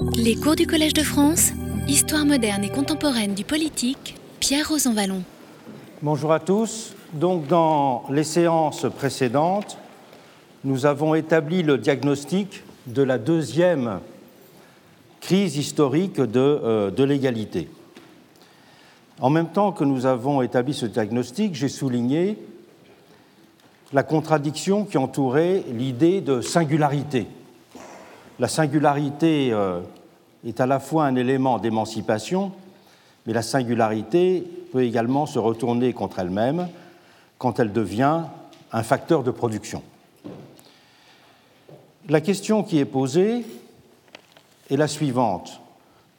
Les cours du Collège de France, Histoire moderne et contemporaine du politique, Pierre Rosanvallon. Bonjour à tous. Donc, dans les séances précédentes, nous avons établi le diagnostic de la deuxième crise historique de, euh, de l'égalité. En même temps que nous avons établi ce diagnostic, j'ai souligné la contradiction qui entourait l'idée de singularité. La singularité euh, est à la fois un élément d'émancipation, mais la singularité peut également se retourner contre elle-même quand elle devient un facteur de production. La question qui est posée est la suivante.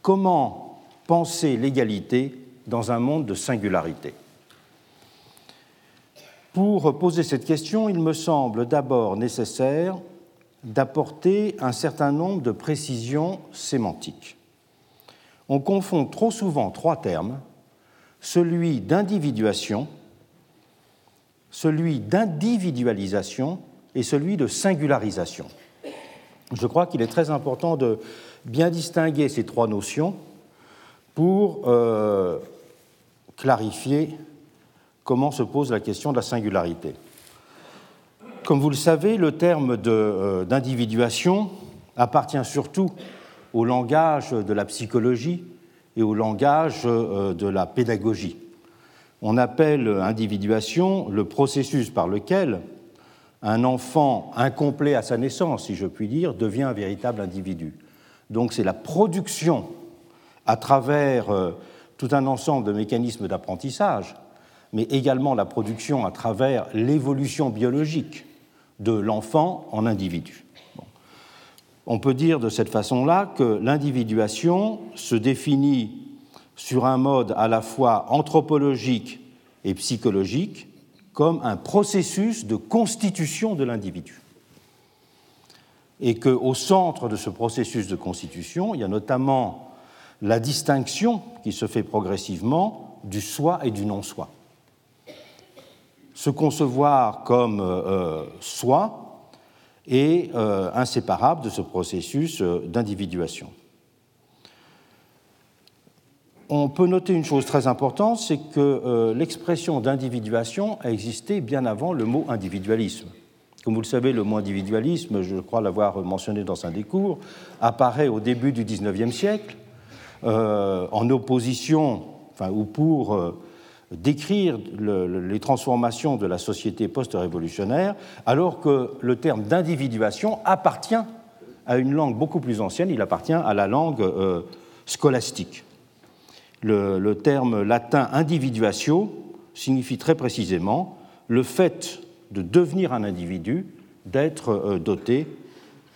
Comment penser l'égalité dans un monde de singularité? Pour poser cette question, il me semble d'abord nécessaire d'apporter un certain nombre de précisions sémantiques. On confond trop souvent trois termes, celui d'individuation, celui d'individualisation et celui de singularisation. Je crois qu'il est très important de bien distinguer ces trois notions pour euh, clarifier comment se pose la question de la singularité. Comme vous le savez, le terme euh, d'individuation appartient surtout au langage de la psychologie et au langage euh, de la pédagogie. On appelle individuation le processus par lequel un enfant incomplet à sa naissance, si je puis dire, devient un véritable individu. Donc c'est la production à travers euh, tout un ensemble de mécanismes d'apprentissage, mais également la production à travers l'évolution biologique de l'enfant en individu. On peut dire de cette façon-là que l'individuation se définit sur un mode à la fois anthropologique et psychologique comme un processus de constitution de l'individu. Et qu'au centre de ce processus de constitution, il y a notamment la distinction qui se fait progressivement du soi et du non-soi se concevoir comme euh, euh, soi est euh, inséparable de ce processus d'individuation. On peut noter une chose très importante, c'est que l'expression d'individuation a existé bien avant le mot individualisme. Comme vous le savez, le mot individualisme, je crois l'avoir mentionné dans un des cours, apparaît au début du XIXe siècle en opposition, enfin, ou pour décrire les transformations de la société post-révolutionnaire, alors que le terme d'individuation appartient à une langue beaucoup plus ancienne, il appartient à la langue euh, scolastique. Le, terme latin individuatio signifie très précisément le fait de devenir un individu, d'être euh, doté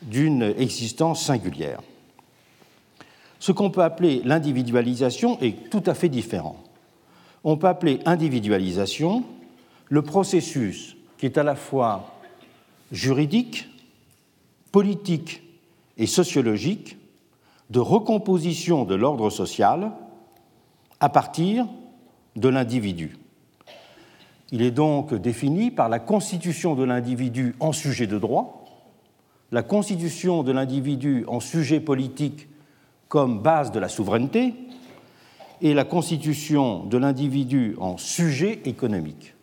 d'une existence singulière. Ce qu'on peut appeler l'individualisation est tout à fait différent on peut appeler individualisation le processus qui est à la fois juridique, politique et sociologique de recomposition de l'ordre social à partir de l'individu. Il est donc défini par la constitution de l'individu en sujet de droit, la constitution de l'individu en sujet politique comme base de la souveraineté, et la constitution de l'individu en sujet économique.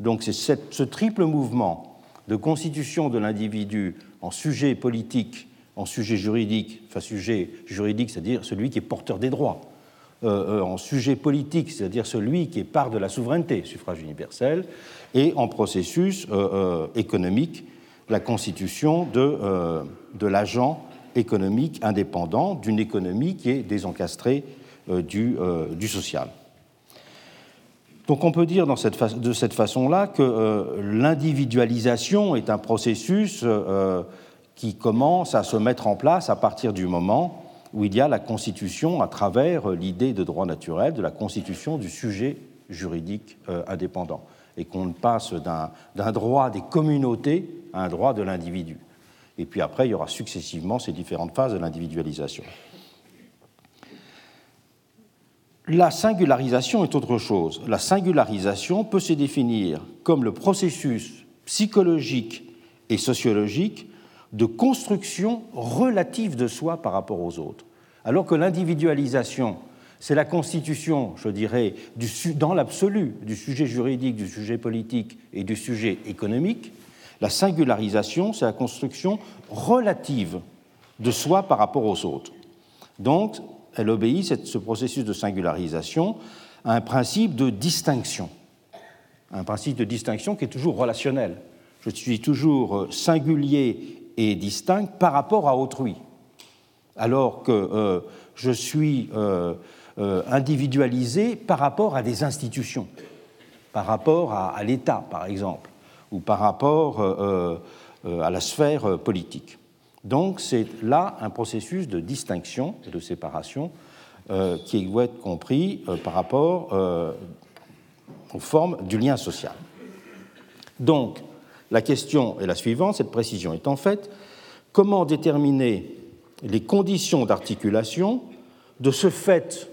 Donc c'est ce triple mouvement de constitution de l'individu en sujet politique, en sujet juridique, enfin sujet juridique, c'est-à-dire celui qui est porteur des droits, euh, euh, en sujet politique, c'est-à-dire celui qui est part de la souveraineté, suffrage universel, et en processus euh, économique, la constitution de, de l'agent économique indépendant d'une économie qui est désencastrée euh, euh, du, social. Donc on peut dire de cette façon-là que euh, l'individualisation est un processus qui commence à se mettre en place à partir du moment où il y a la constitution à travers l'idée de droit naturel, de la constitution du sujet juridique indépendant, et qu'on passe d'un droit des communautés à un droit de l'individu. Et puis après, il y aura successivement ces différentes phases de l'individualisation. La singularisation est autre chose. La singularisation peut se définir comme le processus psychologique et sociologique de construction relative de soi par rapport aux autres. alors que l'individualisation, c'est la constitution, je dirais, dans l'absolu du sujet juridique, du sujet politique et du sujet économique, la singularisation, c'est la construction relative de soi par rapport aux autres. Donc, elle obéit, ce processus de singularisation, à un principe de distinction. Un principe de distinction qui est toujours relationnel. Je suis toujours euh, singulier et distinct par rapport à autrui. Alors que euh, je suis euh, individualisé par rapport à des institutions, par rapport à l'État, par exemple ou par rapport à la sphère politique. Donc c'est là un processus de distinction et de séparation euh, qui doit être compris par rapport aux formes du lien social. Donc la question est la suivante, cette précision est en fait comment déterminer les conditions d'articulation de ce fait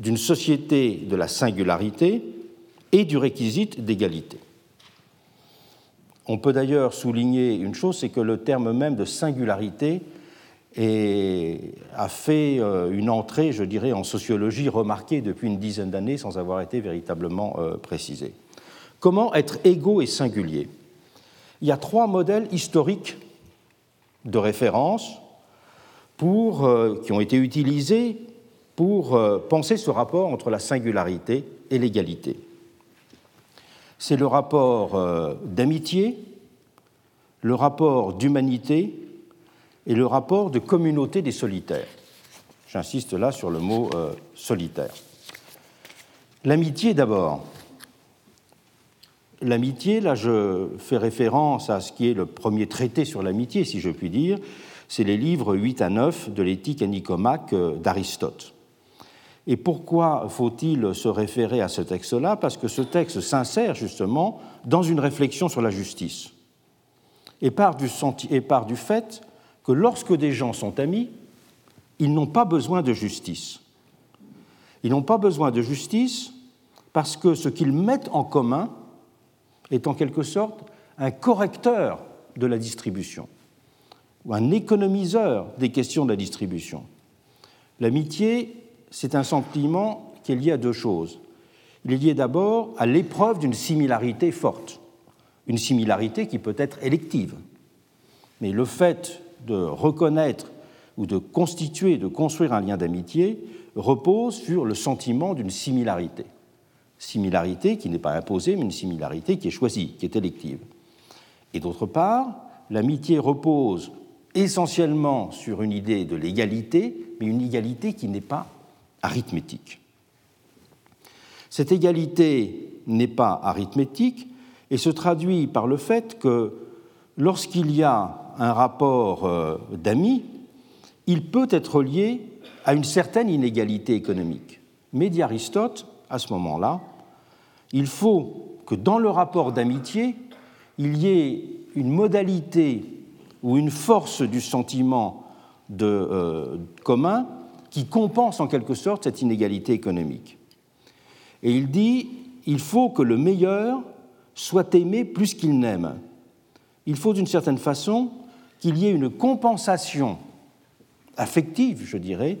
d'une société de la singularité et du réquisite d'égalité? On peut d'ailleurs souligner une chose, c'est que le terme même de singularité a fait euh, une entrée, je dirais, en sociologie remarquée depuis une dizaine d'années sans avoir été véritablement euh, précisé. Comment être égaux et singulier? Il y a trois modèles historiques de référence euh, qui ont été utilisés pour penser ce rapport entre la singularité et l'égalité c'est le rapport euh, d'amitié, le rapport d'humanité et le rapport de communauté des solitaires. J'insiste là sur le mot euh, solitaire. L'amitié d'abord. L'amitié, là je fais référence à ce qui est le premier traité sur l'amitié, si je puis dire, c'est les livres 8 à 9 de l'éthique à Nicomaque euh, d'Aristote. Et pourquoi faut-il se référer à ce texte-là? Parce que ce texte s'insère justement dans une réflexion sur la justice et part, du et part du fait que lorsque des gens sont amis, ils n'ont pas besoin de justice. Ils n'ont pas besoin de justice parce que ce qu'ils mettent en commun est en quelque sorte un correcteur de la distribution ou un économiseur des questions de la distribution. L'amitié c'est un sentiment qui est lié à deux choses. Il est lié d'abord à l'épreuve d'une similarité forte, une similarité qui peut être élective. Mais le fait de reconnaître ou de constituer, de construire un lien d'amitié repose sur le sentiment d'une similarité. Similarité qui n'est pas imposée, mais une similarité qui est choisie, qui est élective. Et d'autre part, l'amitié repose essentiellement sur une idée de l'égalité, mais une égalité qui n'est pas arithmétique. Cette égalité n'est pas arithmétique et se traduit par le fait que lorsqu'il y a un rapport euh, d'amis, il peut être lié à une certaine inégalité économique. Mais dit Aristote, à ce moment-là, il faut que dans le rapport d'amitié, il y ait une modalité ou une force du sentiment de, euh, commun qui compense en quelque sorte cette inégalité économique. Et il dit, il faut que le meilleur soit aimé plus qu'il n'aime. Il faut d'une certaine façon qu'il y ait une compensation affective, je dirais,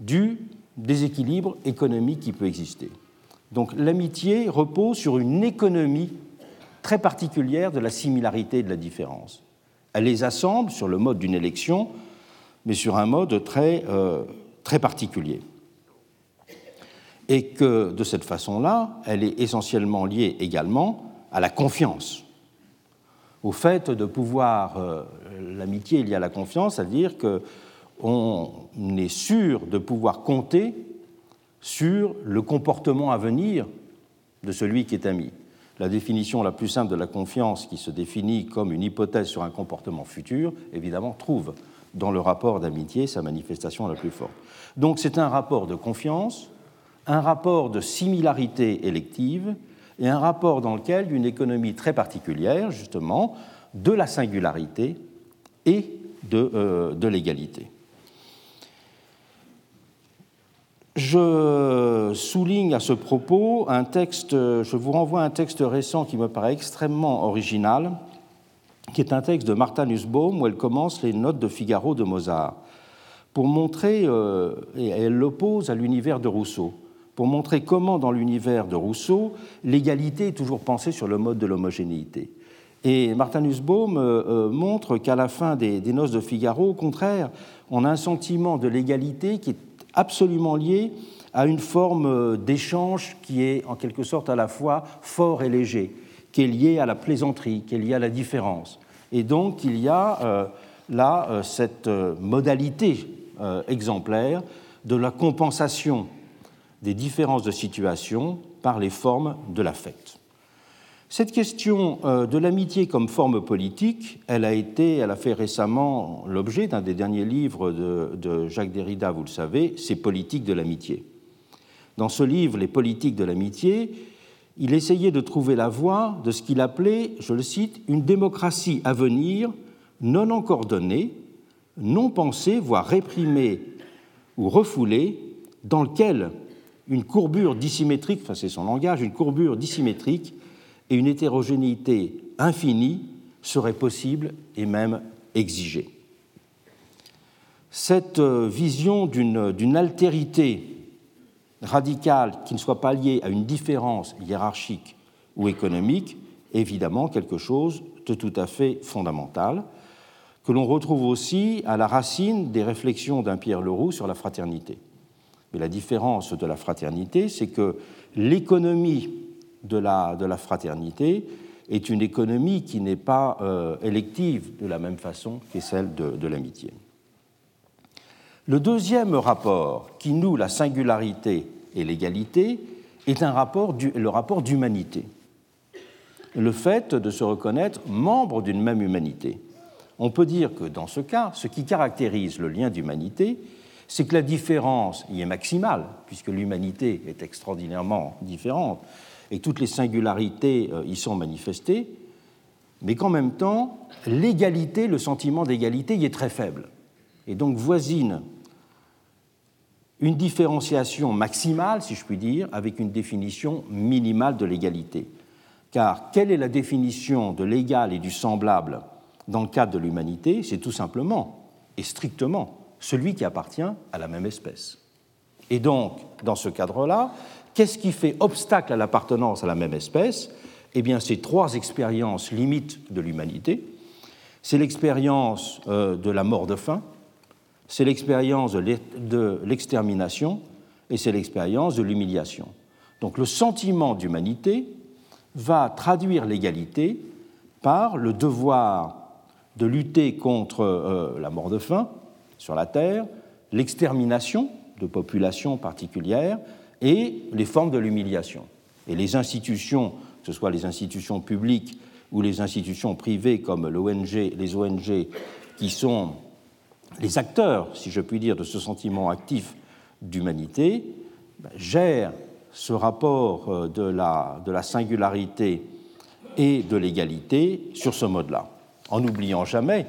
du déséquilibre économique qui peut exister. Donc l'amitié repose sur une économie très particulière de la similarité et de la différence. Elle les assemble sur le mode d'une élection mais sur un mode très, euh, très particulier. Et que de cette façon-là, elle est essentiellement liée également à la confiance, au fait de pouvoir, euh, l'amitié y a la confiance, c'est-à-dire qu'on est sûr de pouvoir compter sur le comportement à venir de celui qui est ami. La définition la plus simple de la confiance, qui se définit comme une hypothèse sur un comportement futur, évidemment, trouve dans le rapport d'amitié sa manifestation la plus forte. Donc c'est un rapport de confiance, un rapport de similarité élective et un rapport dans lequel une économie très particulière, justement, de la singularité et de, euh, de l'égalité. Je souligne à ce propos un texte, je vous renvoie un texte récent qui me paraît extrêmement original, qui est un texte de Martha Nussbaum où elle commence les notes de Figaro de Mozart. pour montrer, et elle l'oppose à l'univers de Rousseau, pour montrer comment dans l'univers de Rousseau, l'égalité est toujours pensée sur le mode de l'homogénéité. Et Martin Nussbaum montre qu'à la fin des, des, Noces de Figaro, au contraire, on a un sentiment de l'égalité qui est absolument lié à une forme d'échange qui est en quelque sorte à la fois fort et léger, qui est lié à la plaisanterie, qui est lié à la différence. Et donc il y a euh, là euh, cette euh, modalité exemplaire de la compensation des différences de situation par les formes de l'affect. Cette question de l'amitié comme forme politique, elle a été, elle a fait récemment l'objet d'un des derniers livres de, de Jacques Derrida, vous le savez, c'est Politique de l'amitié. Dans ce livre, Les politiques de l'amitié, il essayait de trouver la voie de ce qu'il appelait, je le cite, une démocratie à venir non encore donnée, non pensée, voire réprimée ou refoulée, dans lequel une courbure dissymétrique, enfin c'est son langage, une courbure dissymétrique et une hétérogénéité infinie seraient possibles et même exigées. Cette euh, vision d'une altérité radical qui ne soit pas lié à une différence hiérarchique ou économique, évidemment quelque chose de tout à fait fondamental, que l'on retrouve aussi à la racine des réflexions d'un Pierre Leroux sur la fraternité. Mais la différence de la fraternité, c'est que l'économie de la, de la, fraternité est une économie qui n'est pas euh, élective de la même façon que celle de, de l'amitié. Le deuxième rapport qui noue la singularité et l'égalité est un rapport le rapport d'humanité. Le fait de se reconnaître membre d'une même humanité. On peut dire que dans ce cas, ce qui caractérise le lien d'humanité, c'est que la différence y est maximale, puisque l'humanité est extraordinairement différente et toutes les singularités euh, y sont manifestées, mais qu'en même temps, l'égalité, le sentiment d'égalité y est très faible. Et donc voisine une différenciation maximale, si je puis dire, avec une définition minimale de l'égalité. Car quelle est la définition de l'égal et du semblable dans le cadre de l'humanité? C'est tout simplement et strictement celui qui appartient à la même espèce. Et donc, dans ce cadre-là, qu'est-ce qui fait obstacle à l'appartenance à la même espèce? Eh bien, c'est trois expériences limites de l'humanité. C'est l'expérience euh, de la mort de faim, c'est l'expérience de l'extermination et c'est l'expérience de l'humiliation. Donc le sentiment d'humanité va traduire l'égalité par le devoir de lutter contre euh, la mort de faim sur la Terre, l'extermination de populations particulières et les formes de l'humiliation. Et les institutions, que ce soit les institutions publiques ou les institutions privées comme les ONG qui sont les acteurs, si je puis dire, de ce sentiment actif d'humanité ben, gèrent ce rapport euh, de la, singularité et de l'égalité sur ce mode-là, en n'oubliant jamais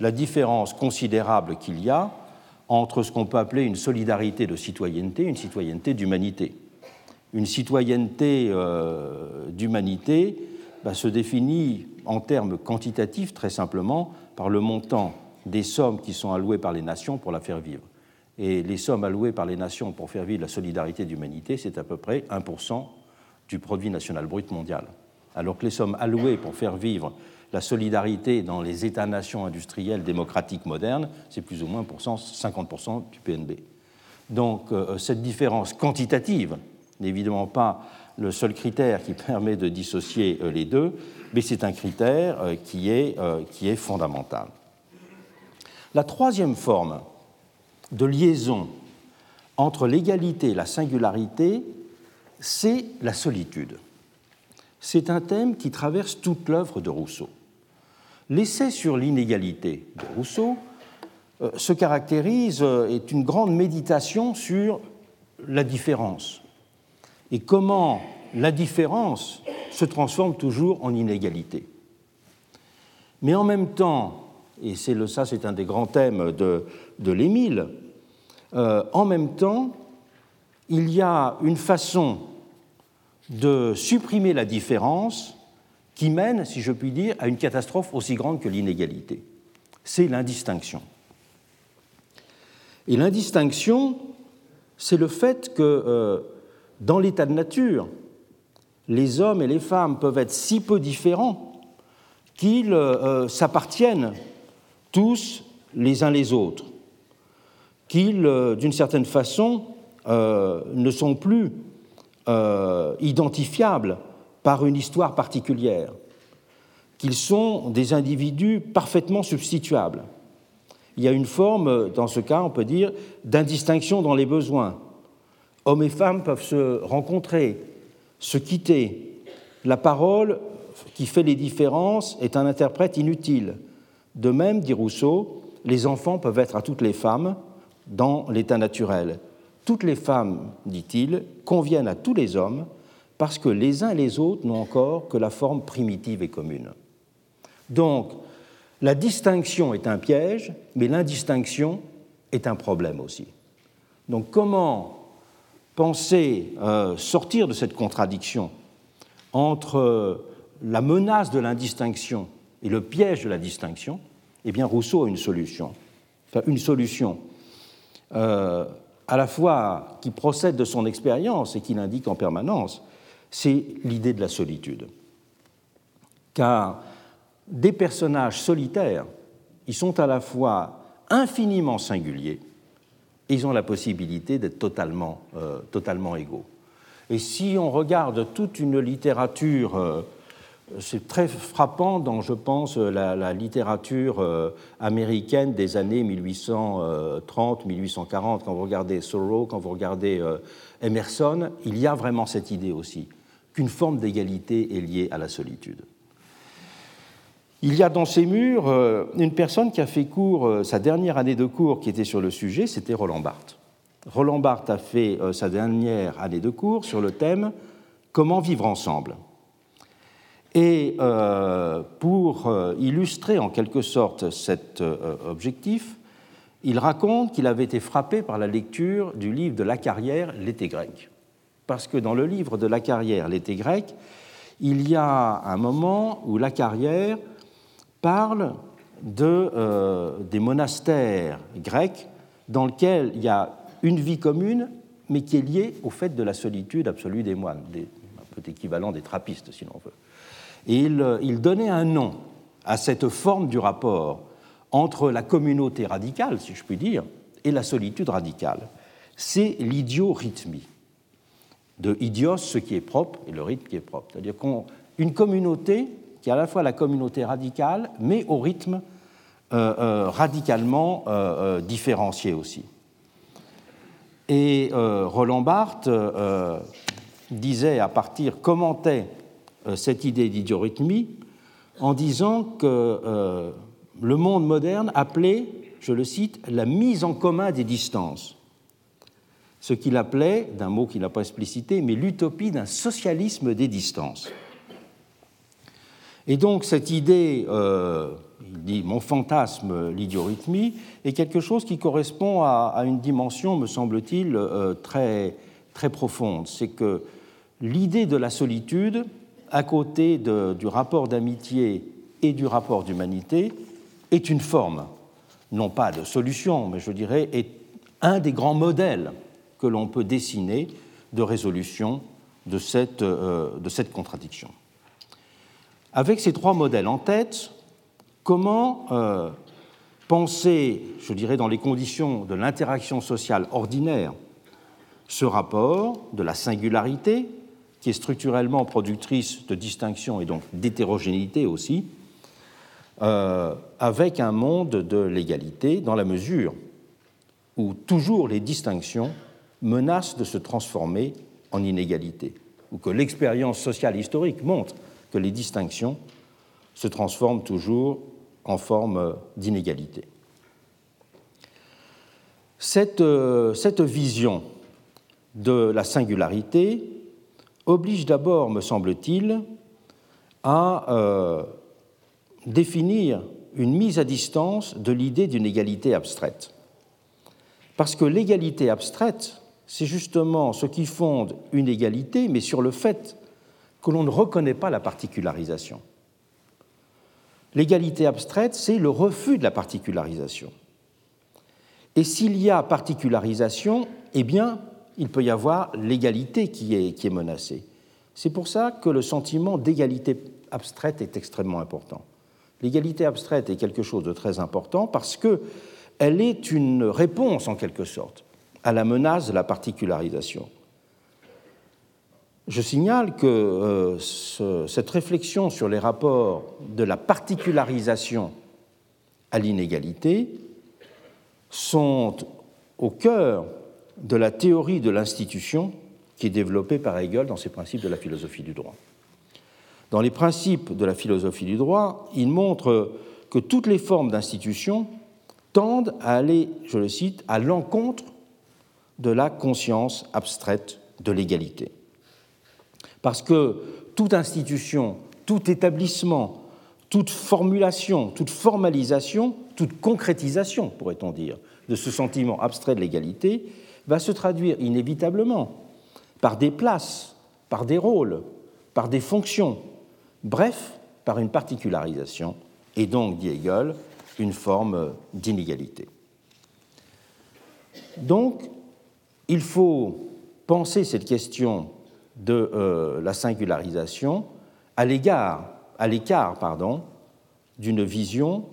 la différence considérable qu'il y a entre ce qu'on peut appeler une solidarité de citoyenneté et une citoyenneté d'humanité. Une citoyenneté euh, d'humanité ben, se définit en termes quantitatifs très simplement par le montant des sommes qui sont allouées par les nations pour la faire vivre. Et les sommes allouées par les nations pour faire vivre la solidarité d'humanité, c'est à peu près 1% du produit national brut mondial. Alors que les sommes allouées pour faire vivre la solidarité dans les États-nations industriels démocratiques modernes, c'est plus ou moins 50% du PNB. Donc euh, cette différence quantitative n'est évidemment pas le seul critère qui permet de dissocier euh, les deux, mais c'est un critère euh, qui est, qui est fondamental. La troisième forme de liaison entre l'égalité et la singularité, c'est la solitude. C'est un thème qui traverse toute l'œuvre de Rousseau. L'essai sur l'inégalité de Rousseau euh, se caractérise, euh, est une grande méditation sur la différence et comment la différence se transforme toujours en inégalité. Mais en même temps, et ça c'est un des grands thèmes de, de l'Émile, euh, en même temps, il y a une façon de supprimer la différence qui mène, si je puis dire, à une catastrophe aussi grande que l'inégalité. C'est l'indistinction. Et l'indistinction, c'est le fait que euh, dans l'état de nature, les hommes et les femmes peuvent être si peu différents qu'ils euh, s'appartiennent tous les uns les autres, qu'ils, euh, d'une certaine façon, ne sont plus identifiables par une histoire particulière, qu'ils sont des individus parfaitement substituables. Il y a une forme, dans ce cas, on peut dire, d'indistinction dans les besoins. Hommes et femmes peuvent se rencontrer, se quitter. La parole qui fait les différences est un interprète inutile. De même, dit Rousseau, les enfants peuvent être à toutes les femmes dans l'état naturel. Toutes les femmes, dit-il, conviennent à tous les hommes parce que les uns et les autres n'ont encore que la forme primitive et commune. Donc, la distinction est un piège, mais l'indistinction est un problème aussi. Donc, comment penser euh, sortir de cette contradiction entre la menace de l'indistinction et le piège de la distinction, eh bien Rousseau a une solution. Une solution euh, à la fois qui procède de son expérience et qui l'indique en permanence, c'est l'idée de la solitude. Car des personnages solitaires, ils sont à la fois infiniment singuliers, ils ont la possibilité d'être totalement, euh, totalement égaux. Et si on regarde toute une littérature, euh, c'est très frappant dans, je pense, la, littérature euh, américaine des années 1830-1840, quand vous regardez Thoreau, quand vous regardez Emerson, il y a vraiment cette idée aussi, qu'une forme d'égalité est liée à la solitude. Il y a dans ces murs euh, une personne qui a fait cours, euh, sa dernière année de cours qui était sur le sujet, c'était Roland Barthes. Roland Barthes a fait euh, sa dernière année de cours sur le thème Comment vivre ensemble. Et pour illustrer en quelque sorte cet objectif, il raconte qu'il avait été frappé par la lecture du livre de la carrière L'été grec. Parce que dans le livre de la carrière L'été grec, il y a un moment où la carrière parle de, euh, des monastères grecs dans lesquels il y a une vie commune, mais qui est liée au fait de la solitude absolue des moines, un peu équivalent des trappistes, si l'on veut. Et il, euh, il, donnait un nom à cette forme du rapport entre la communauté radicale, si je puis dire, et la solitude radicale. C'est l'idiorhythmie. De idios, ce qui est propre, et le rythme qui est propre. C'est-à-dire qu'une communauté qui est à la fois la communauté radicale, mais au rythme euh, euh, radicalement différencié aussi. Et Roland Barthes disait à partir, commentait cette idée d'idiorhythmie en disant que le monde moderne appelait, je le cite, la mise en commun des distances ce qu'il appelait, d'un mot qu'il n'a pas explicité, mais l'utopie d'un socialisme des distances. Et donc cette idée, euh, il dit mon fantasme, l'idiorhythmie, est quelque chose qui correspond à, une dimension, me semble-t-il, euh, très profonde. C'est que l'idée de la solitude, à côté du rapport d'amitié et du rapport d'humanité, est une forme, non pas de solution, mais je dirais est un des grands modèles que l'on peut dessiner de résolution de cette, euh, contradiction. Avec ces trois modèles en tête, comment euh, penser, je dirais, dans les conditions de l'interaction sociale ordinaire, ce rapport de la singularité, qui est structurellement productrice de distinction et donc d'hétérogénéité aussi, euh, avec un monde de l'égalité dans la mesure où toujours les distinctions menacent de se transformer en inégalité, ou que l'expérience sociale historique montre que les distinctions se transforment toujours en forme d'inégalité. Cette, euh, cette, vision de la singularité oblige d'abord, me semble-t-il, à euh, définir une mise à distance de l'idée d'une égalité abstraite. Parce que l'égalité abstraite, c'est justement ce qui fonde une égalité, mais sur le fait que l'on ne reconnaît pas la particularisation. L'égalité abstraite, c'est le refus de la particularisation. Et s'il y a particularisation, eh bien, il peut y avoir l'égalité qui est, menacée. C'est pour ça que le sentiment d'égalité abstraite est extrêmement important. L'égalité abstraite est quelque chose de très important parce qu'elle est une réponse, en quelque sorte, à la menace de la particularisation. Je signale que euh, cette réflexion sur les rapports de la particularisation à l'inégalité sont au cœur de la théorie de l'institution qui est développée par Hegel dans ses principes de la philosophie du droit. Dans les principes de la philosophie du droit, il montre que toutes les formes d'institution tendent à aller, je le cite, à l'encontre de la conscience abstraite de l'égalité. Parce que toute institution, tout établissement, toute formulation, toute formalisation, toute concrétisation, pourrait-on dire, de ce sentiment abstrait de l'égalité va se traduire inévitablement par des places, par des rôles, par des fonctions, bref, par une particularisation, et donc, dit Hegel, une forme d'inégalité. Donc, il faut penser cette question de euh, la singularisation à à l'écart, pardon, d'une vision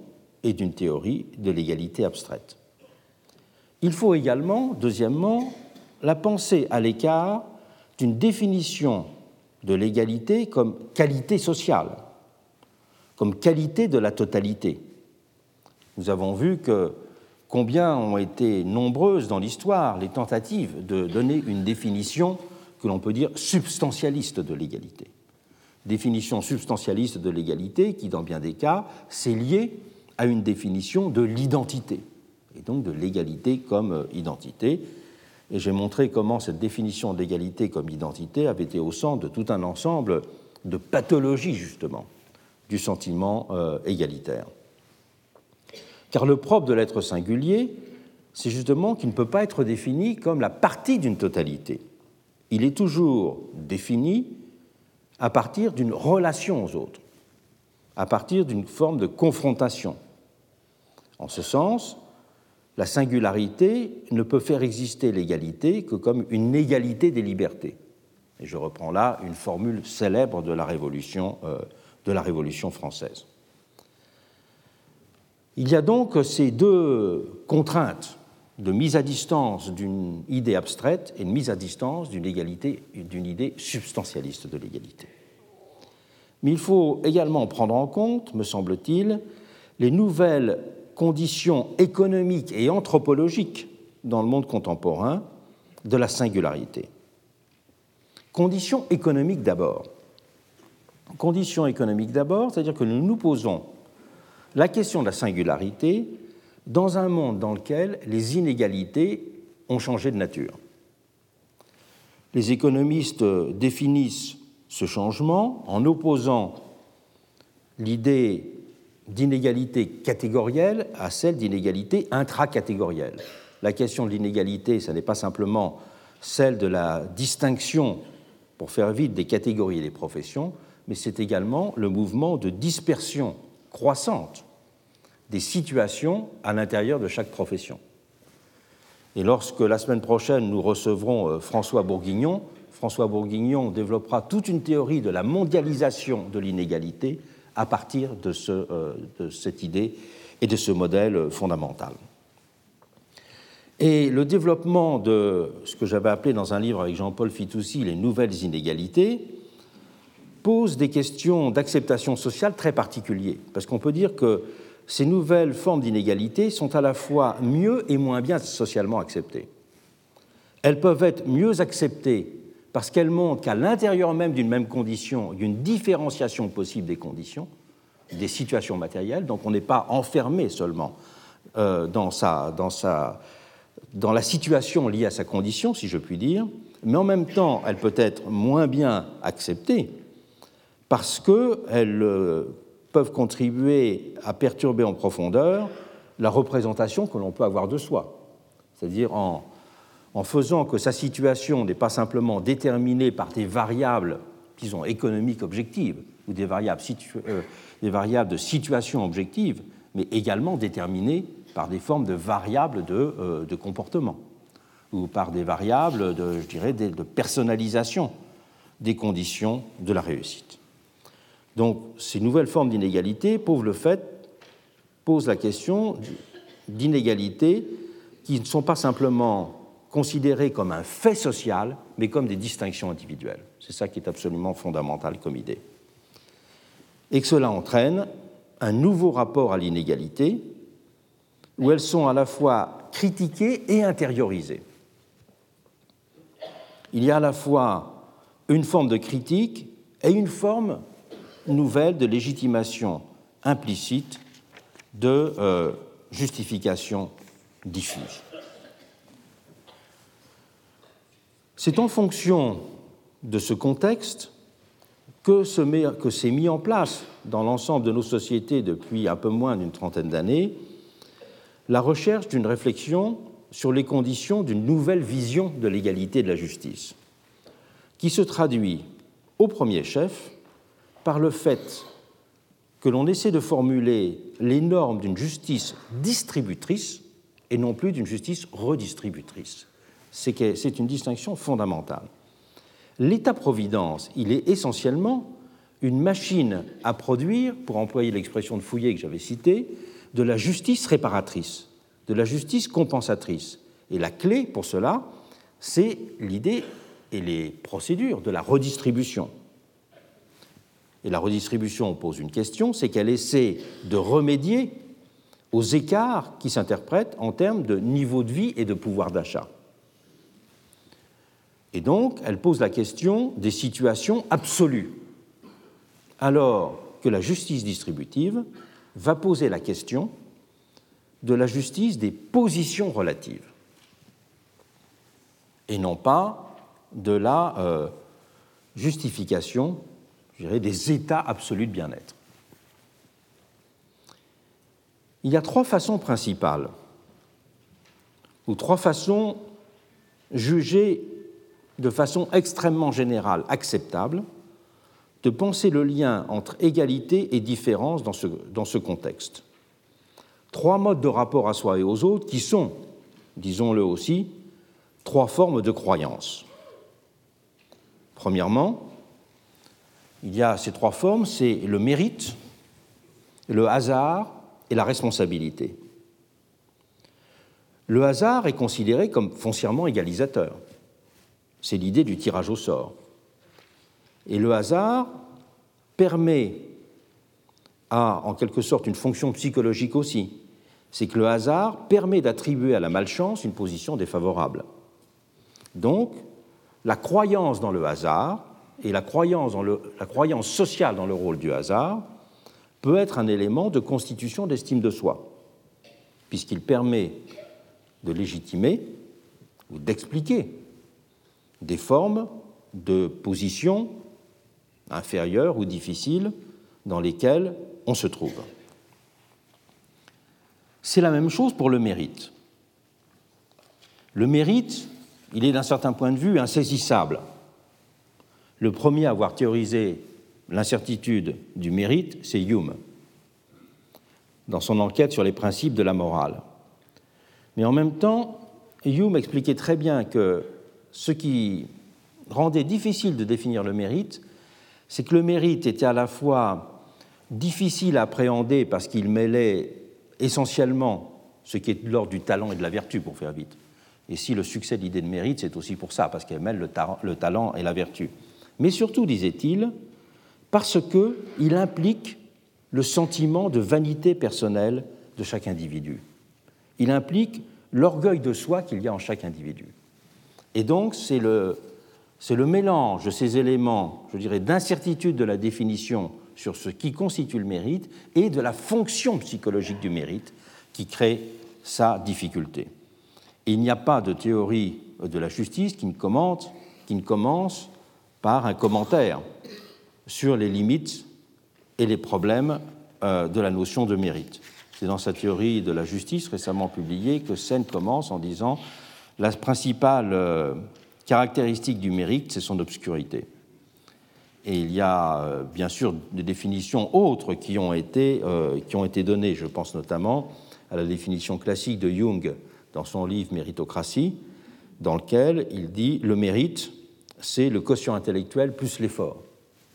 et d'une théorie de l'égalité abstraite. Il faut également, deuxièmement, la penser à l'écart d'une définition de l'égalité comme qualité sociale, comme qualité de la totalité. Nous avons vu que combien ont été nombreuses dans l'histoire les tentatives de donner une définition que l'on peut dire substantialiste de l'égalité. Définition substantialiste de l'égalité qui, dans bien des cas, s'est liée à une définition de l'identité, et donc de l'égalité comme euh, identité. Et j'ai montré comment cette définition d'égalité comme identité avait été au centre de tout un ensemble de pathologies, justement, du sentiment euh, égalitaire. Car le propre de l'être singulier, c'est justement qu'il ne peut pas être défini comme la partie d'une totalité il est toujours défini à partir d'une relation aux autres, à partir d'une forme de confrontation. En ce sens, la singularité ne peut faire exister l'égalité que comme une égalité des libertés. Et je reprends là une formule célèbre de la Révolution, euh, de la Révolution française. Il y a donc ces deux contraintes de mise à distance d'une idée abstraite et de mise à distance d'une idée substantialiste de l'égalité. Mais il faut également prendre en compte, me semble-t-il, les nouvelles conditions économiques et anthropologiques dans le monde contemporain de la singularité. Conditions économiques d'abord. Conditions économiques d'abord, c'est-à-dire que nous nous posons la question de la singularité dans un monde dans lequel les inégalités ont changé de nature. Les économistes définissent ce changement en opposant l'idée d'inégalité catégorielle à celle d'inégalité intracatégorielle. La question de l'inégalité, ce n'est pas simplement celle de la distinction, pour faire vite, des catégories et des professions, mais c'est également le mouvement de dispersion croissante des situations à l'intérieur de chaque profession. Et lorsque la semaine prochaine nous recevrons euh, François Bourguignon, François Bourguignon développera toute une théorie de la mondialisation de l'inégalité à partir euh, de, cette idée et de ce modèle fondamental. Et le développement de ce que j'avais appelé dans un livre avec Jean-Paul Fitoussi les nouvelles inégalités pose des questions d'acceptation sociale très particulières, parce qu'on peut dire que ces nouvelles formes d'inégalité sont à la fois mieux et moins bien socialement acceptées. Elles peuvent être mieux acceptées parce qu'elles montrent qu'à l'intérieur même d'une même condition, il y a différenciation possible des conditions, des situations matérielles, donc on n'est pas enfermé seulement euh, dans, sa, dans, sa, dans la situation liée à sa condition, si je puis dire, mais en même temps, elle peut être moins bien acceptée parce qu'elle euh, peuvent contribuer à perturber en profondeur la représentation que l'on peut avoir de soi. C'est-à-dire en, en, faisant que sa situation n'est pas simplement déterminée par des variables, disons, économiques objectives ou des variables, euh, de situation objective, mais également déterminée par des formes de variables de, de comportement ou par des variables de, je dirais, de, personnalisation des conditions de la réussite. Donc ces nouvelles formes d'inégalité posent la question d'inégalités qui ne sont pas simplement considérées comme un fait social, mais comme des distinctions individuelles. C'est ça qui est absolument fondamental comme idée. Et que cela entraîne un nouveau rapport à l'inégalité, où elles sont à la fois critiquées et intériorisées il y a à la fois une forme de critique et une forme nouvelle de légitimation implicite de euh, justification diffuse. C'est en fonction de ce contexte que s'est mis en place dans l'ensemble de nos sociétés depuis un peu moins d'une trentaine d'années la recherche d'une réflexion sur les conditions d'une nouvelle vision de l'égalité de la justice, qui se traduit au premier chef par le fait que l'on essaie de formuler les normes d'une justice distributrice et non plus d'une justice redistributrice. C'est une distinction fondamentale. L'État-providence, il est essentiellement une machine à produire, pour employer l'expression de Fouillet que j'avais citée, de la justice réparatrice de la justice compensatrice. Et la clé pour cela, c'est l'idée et les procédures de la redistribution. Et la redistribution pose une question, c'est qu'elle essaie de remédier aux écarts qui s'interprètent en termes de niveau de vie et de pouvoir d'achat. Et donc, elle pose la question des situations absolues, alors que la justice distributive va poser la question de la justice des positions relatives et non pas de la euh, justification je des états absolus de bien-être. Il y a trois façons principales, ou trois façons jugées de façon extrêmement générale acceptable de penser le lien entre égalité et différence dans ce, contexte trois modes de rapport à soi et aux autres qui sont, disons-le aussi, trois formes de croyance. Premièrement, il y a ces trois formes, c'est le mérite, le hasard et la responsabilité. Le hasard est considéré comme foncièrement égalisateur. C'est l'idée du tirage au sort. Et le hasard permet a en quelque sorte une fonction psychologique aussi. C'est que le hasard permet d'attribuer à la malchance une position défavorable. Donc, la croyance dans le hasard et la croyance, la croyance sociale dans le rôle du hasard peut être un élément de constitution d'estime de soi, puisqu'il permet de légitimer ou d'expliquer des formes de position inférieures ou difficiles dans lesquelles on se trouve. C'est la même chose pour le mérite. Le mérite, il est d'un certain point de vue insaisissable. Le premier à avoir théorisé l'incertitude du mérite, c'est Hume, dans son enquête sur les principes de la morale. Mais en même temps, Hume expliquait très bien que ce qui rendait difficile de définir le mérite, c'est que le mérite était à la fois difficile à appréhender parce qu'il mêlait essentiellement ce qui est de l'ordre du talent et de la vertu, pour faire vite. Et si le succès de l'idée de mérite, c'est aussi pour ça, parce qu'elle mêle le, le, talent et la vertu. Mais surtout, disait-il, parce qu'il implique le sentiment de vanité personnelle de chaque individu. Il implique l'orgueil de soi qu'il y a en chaque individu. Et donc, c'est le, mélange de ces éléments, je dirais, d'incertitude de la définition sur ce qui constitue le mérite et de la fonction psychologique du mérite qui crée sa difficulté. il n'y a pas de théorie de la justice qui ne, qui ne commence par un commentaire sur les limites et les problèmes euh, de la notion de mérite. C'est dans sa théorie de la justice récemment publiée que Sen commence en disant la principale euh, caractéristique du mérite, c'est son obscurité. Et il y a euh, bien sûr des définitions autres qui ont été, euh, qui ont été données. Je pense notamment à la définition classique de Jung dans son livre Méritocratie, dans lequel il dit le mérite, c'est le quotient intellectuel plus l'effort.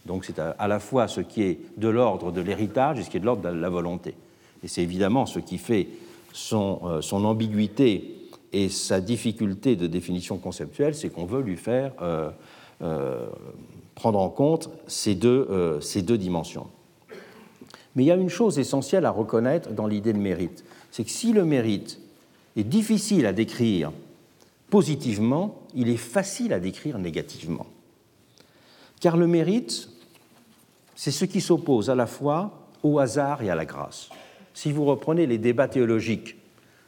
Donc c'est à la fois ce qui est de l'ordre de l'héritage et ce qui est de l'ordre de la volonté. Et c'est évidemment ce qui fait son, son, ambiguïté et sa difficulté de définition conceptuelle, c'est qu'on veut lui faire euh, euh, prendre en compte ces deux, ces deux dimensions. Mais il y a une chose essentielle à reconnaître dans l'idée de mérite, c'est que si le mérite est difficile à décrire positivement, il est facile à décrire négativement. Car le mérite, c'est ce qui s'oppose à la fois au hasard et à la grâce. Si vous reprenez les débats théologiques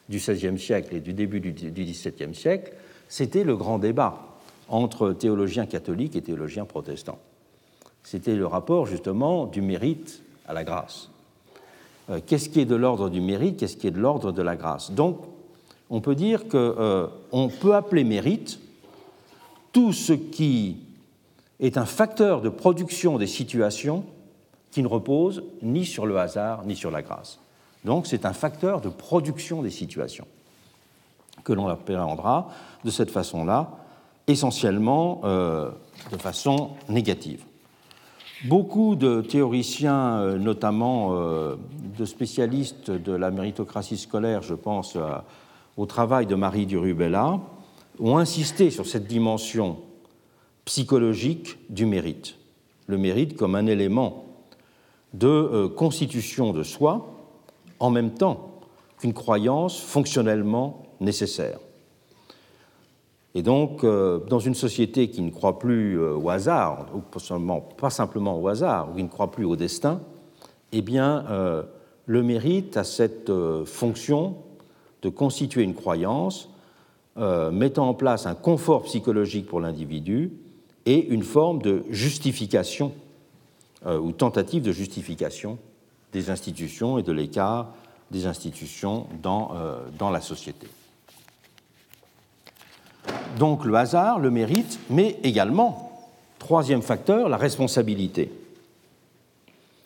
du XVIe siècle et du début du XVIIe siècle, c'était le grand débat entre théologiens catholiques et théologiens protestants. C'était le rapport justement du mérite à la grâce. Euh, qu'est-ce qui est de l'ordre du mérite, qu'est-ce qui est de l'ordre de la grâce? Donc, on peut dire qu'on euh, peut appeler mérite tout ce qui est un facteur de production des situations qui ne repose ni sur le hasard ni sur la grâce. Donc c'est un facteur de production des situations que l'on appréhendera de cette façon-là, essentiellement euh, de façon négative. Beaucoup de théoriciens, euh, notamment euh, de spécialistes de la méritocratie scolaire, je pense au travail de Marie Durubella, ont insisté sur cette dimension psychologique du mérite. Le mérite comme un élément de constitution de soi, en même temps qu'une croyance fonctionnellement nécessaire. Et donc, euh, dans une société qui ne croit plus euh, au hasard, ou pas simplement au hasard, ou qui ne croit plus au destin, eh bien, euh, le mérite a cette fonction de constituer une croyance mettant en place un confort psychologique pour l'individu et une forme de justification ou tentative de justification des institutions et de l'écart des institutions dans, euh, dans la société. Donc le hasard, le mérite, mais également, troisième facteur, la responsabilité.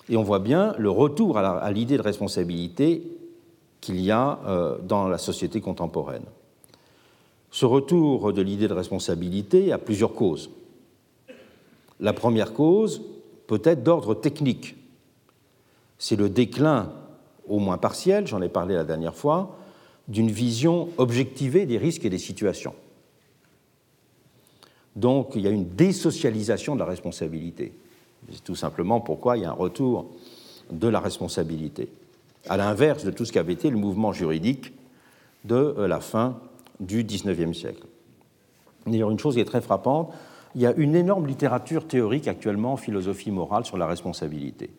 Et on voit bien le retour à l'idée de responsabilité qu'il y a euh, dans la société contemporaine. Ce retour de l'idée de responsabilité a plusieurs causes. La première cause peut être d'ordre technique c'est le déclin, au moins partiel, j'en ai parlé la dernière fois, d'une vision objectivée des risques et des situations. Donc il y a une désocialisation de la responsabilité. C'est tout simplement pourquoi il y a un retour de la responsabilité, à l'inverse de tout ce qu'avait été le mouvement juridique de la fin du XIXe siècle. D'ailleurs, une chose qui est très frappante, il y a une énorme littérature théorique actuellement en philosophie morale sur la responsabilité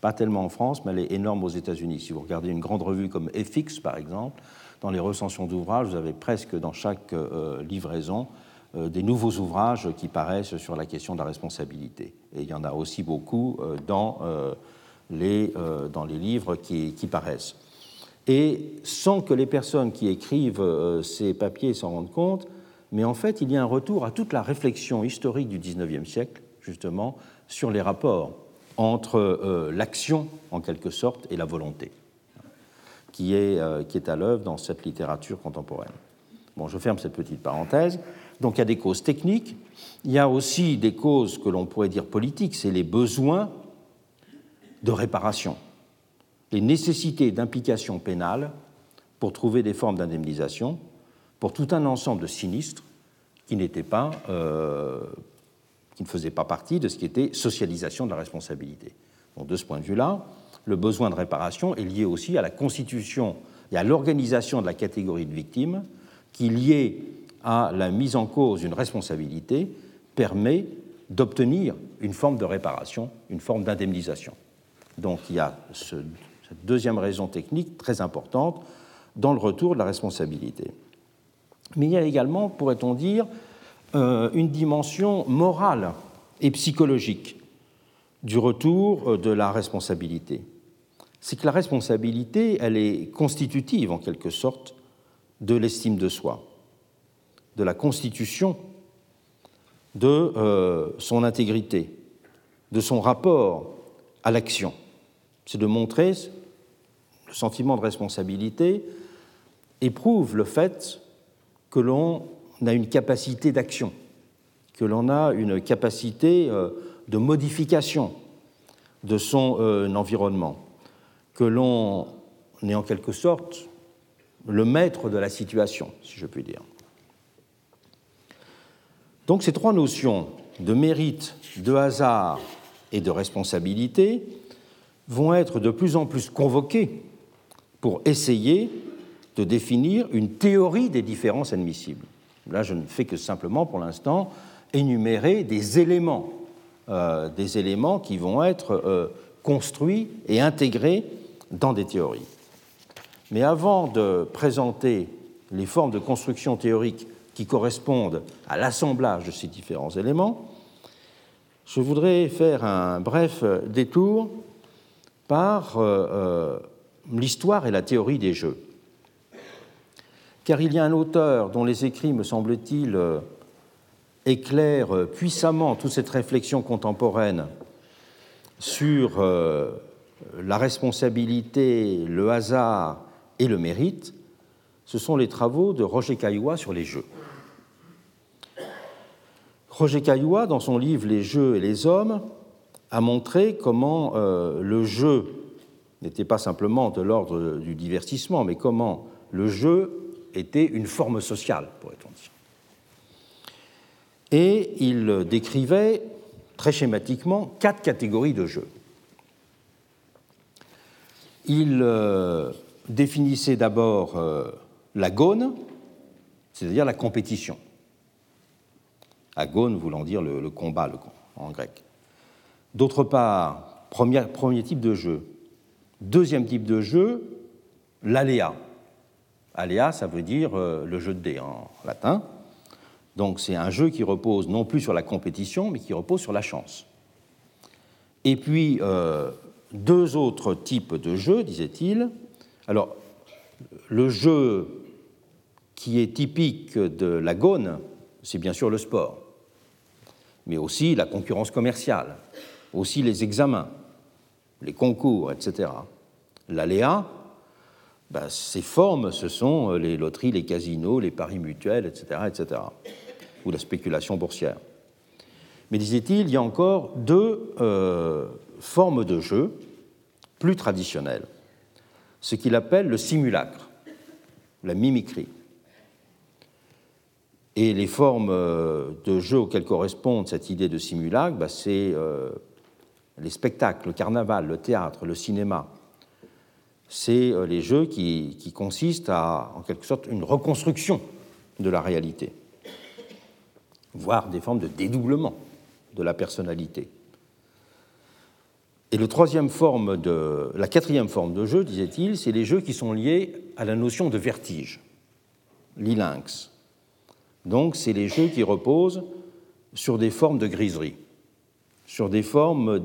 pas tellement en France, mais elle est énorme aux États-Unis. Si vous regardez une grande revue comme FX, par exemple, dans les recensions d'ouvrages, vous avez presque dans chaque euh, livraison euh, des nouveaux ouvrages qui paraissent sur la question de la responsabilité. Et il y en a aussi beaucoup euh, dans, les, dans les livres qui, qui, paraissent. Et sans que les personnes qui écrivent ces papiers s'en rendent compte, mais en fait, il y a un retour à toute la réflexion historique du XIXe siècle, justement, sur les rapports entre euh, l'action, en quelque sorte, et la volonté, qui est, euh, qui est à l'œuvre dans cette littérature contemporaine. Bon, je ferme cette petite parenthèse. Donc il y a des causes techniques, il y a aussi des causes que l'on pourrait dire politiques, c'est les besoins de réparation, les nécessités d'implication pénale pour trouver des formes d'indemnisation pour tout un ensemble de sinistres qui n'étaient pas euh, qui ne faisait pas partie de ce qui était socialisation de la responsabilité. Donc, de ce point de vue-là, le besoin de réparation est lié aussi à la constitution et à l'organisation de la catégorie de victimes qui, liée à la mise en cause d'une responsabilité, permet d'obtenir une forme de réparation, une forme d'indemnisation. Donc il y a cette deuxième raison technique très importante dans le retour de la responsabilité. Mais il y a également, pourrait-on dire, une dimension morale et psychologique du retour euh, de la responsabilité. C'est que la responsabilité, elle est constitutive en quelque sorte de l'estime de soi, de la constitution de euh, son intégrité, de son rapport à l'action. C'est de montrer le sentiment de responsabilité éprouve le fait que l'on a une capacité d'action, que l'on a une capacité euh, de modification de son euh, environnement, que l'on est en quelque sorte le maître de la situation, si je puis dire. Donc ces trois notions de mérite, de hasard et de responsabilité vont être de plus en plus convoquées pour essayer de définir une théorie des différences admissibles. Là, je ne fais que simplement, pour l'instant, énumérer des éléments, euh, des éléments qui vont être euh, construits et intégrés dans des théories. Mais avant de présenter les formes de construction théorique qui correspondent à l'assemblage de ces différents éléments, je voudrais faire un bref détour par euh, l'histoire et la théorie des jeux. Car il y a un auteur dont les écrits, me semble-t-il, euh, éclairent puissamment toute cette réflexion contemporaine sur euh, la responsabilité, le hasard et le mérite, ce sont les travaux de Roger Caillois sur les jeux. Roger Caillois, dans son livre Les jeux et les hommes, a montré comment euh, le jeu n'était pas simplement de l'ordre du divertissement, mais comment le jeu était une forme sociale, pourrait-on dire. Et il décrivait très schématiquement quatre catégories de jeux. Il euh, définissait d'abord euh, la gone, c'est-à-dire la compétition. Agone voulant dire le, combat en grec. D'autre part, premier type de jeu, Deuxième type de jeu, l'aléa. Aléa, ça veut dire euh, le jeu de dés en latin. Donc c'est un jeu qui repose non plus sur la compétition, mais qui repose sur la chance. Et puis, euh, deux autres types de jeux, disait-il. Alors, le jeu qui est typique de la gone, c'est bien sûr le sport, mais aussi la concurrence commerciale, aussi les examens, les concours, etc. L'aléa, ben, ces formes, ce sont euh, les loteries, les casinos, les paris mutuels, etc., etc., ou la spéculation boursière. Mais disait-il, il y a encore deux euh, formes de jeu plus traditionnelles. Ce qu'il appelle le simulacre, la mimicrie. Et les formes euh, de jeu auxquelles correspond cette idée de simulacre, ben, c'est les spectacles, le carnaval, le théâtre, le cinéma, c'est euh, les jeux qui, consistent à, en quelque sorte, une reconstruction de la réalité, voire des formes de dédoublement de la personnalité. Et le troisième forme de, la quatrième forme de jeu, disait-il, c'est les jeux qui sont liés à la notion de vertige, l'ilinx. Donc, c'est les jeux qui reposent sur des formes de griserie, sur des formes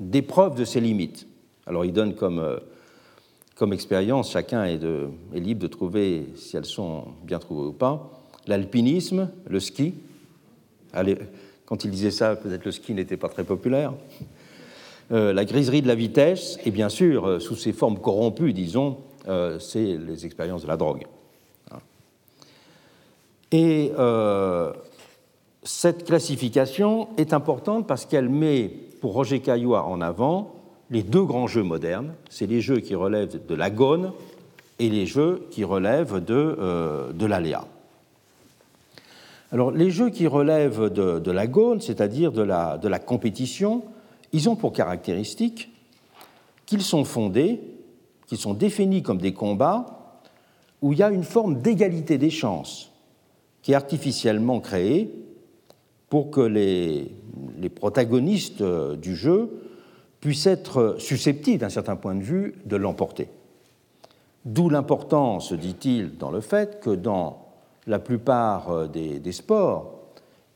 d'épreuve de ses limites. Alors il donne comme, euh, comme expérience, chacun est, libre de trouver si elles sont bien trouvées ou pas, l'alpinisme, le ski. Allez, quand il disait ça, peut-être le ski n'était pas très populaire. Euh, la griserie de la vitesse, et bien sûr, euh, sous ses formes corrompues, disons, c'est les expériences de la drogue. Hein. Et cette classification est importante parce qu'elle met pour Roger Caillois en avant les deux grands jeux modernes, c'est les jeux qui relèvent de l'agone et les jeux qui relèvent de, euh, de l'aléa. Alors les jeux qui relèvent de, de l'agone, c'est-à-dire de la, la compétition, ils ont pour caractéristique qu'ils sont fondés, qu'ils sont définis comme des combats où il y a une forme d'égalité des chances qui est artificiellement créée pour que les, les protagonistes euh, du jeu puissent être susceptibles, d'un certain point de vue, de l'emporter. D'où l'importance, dit-il, dans le fait que dans la plupart euh, des, sports,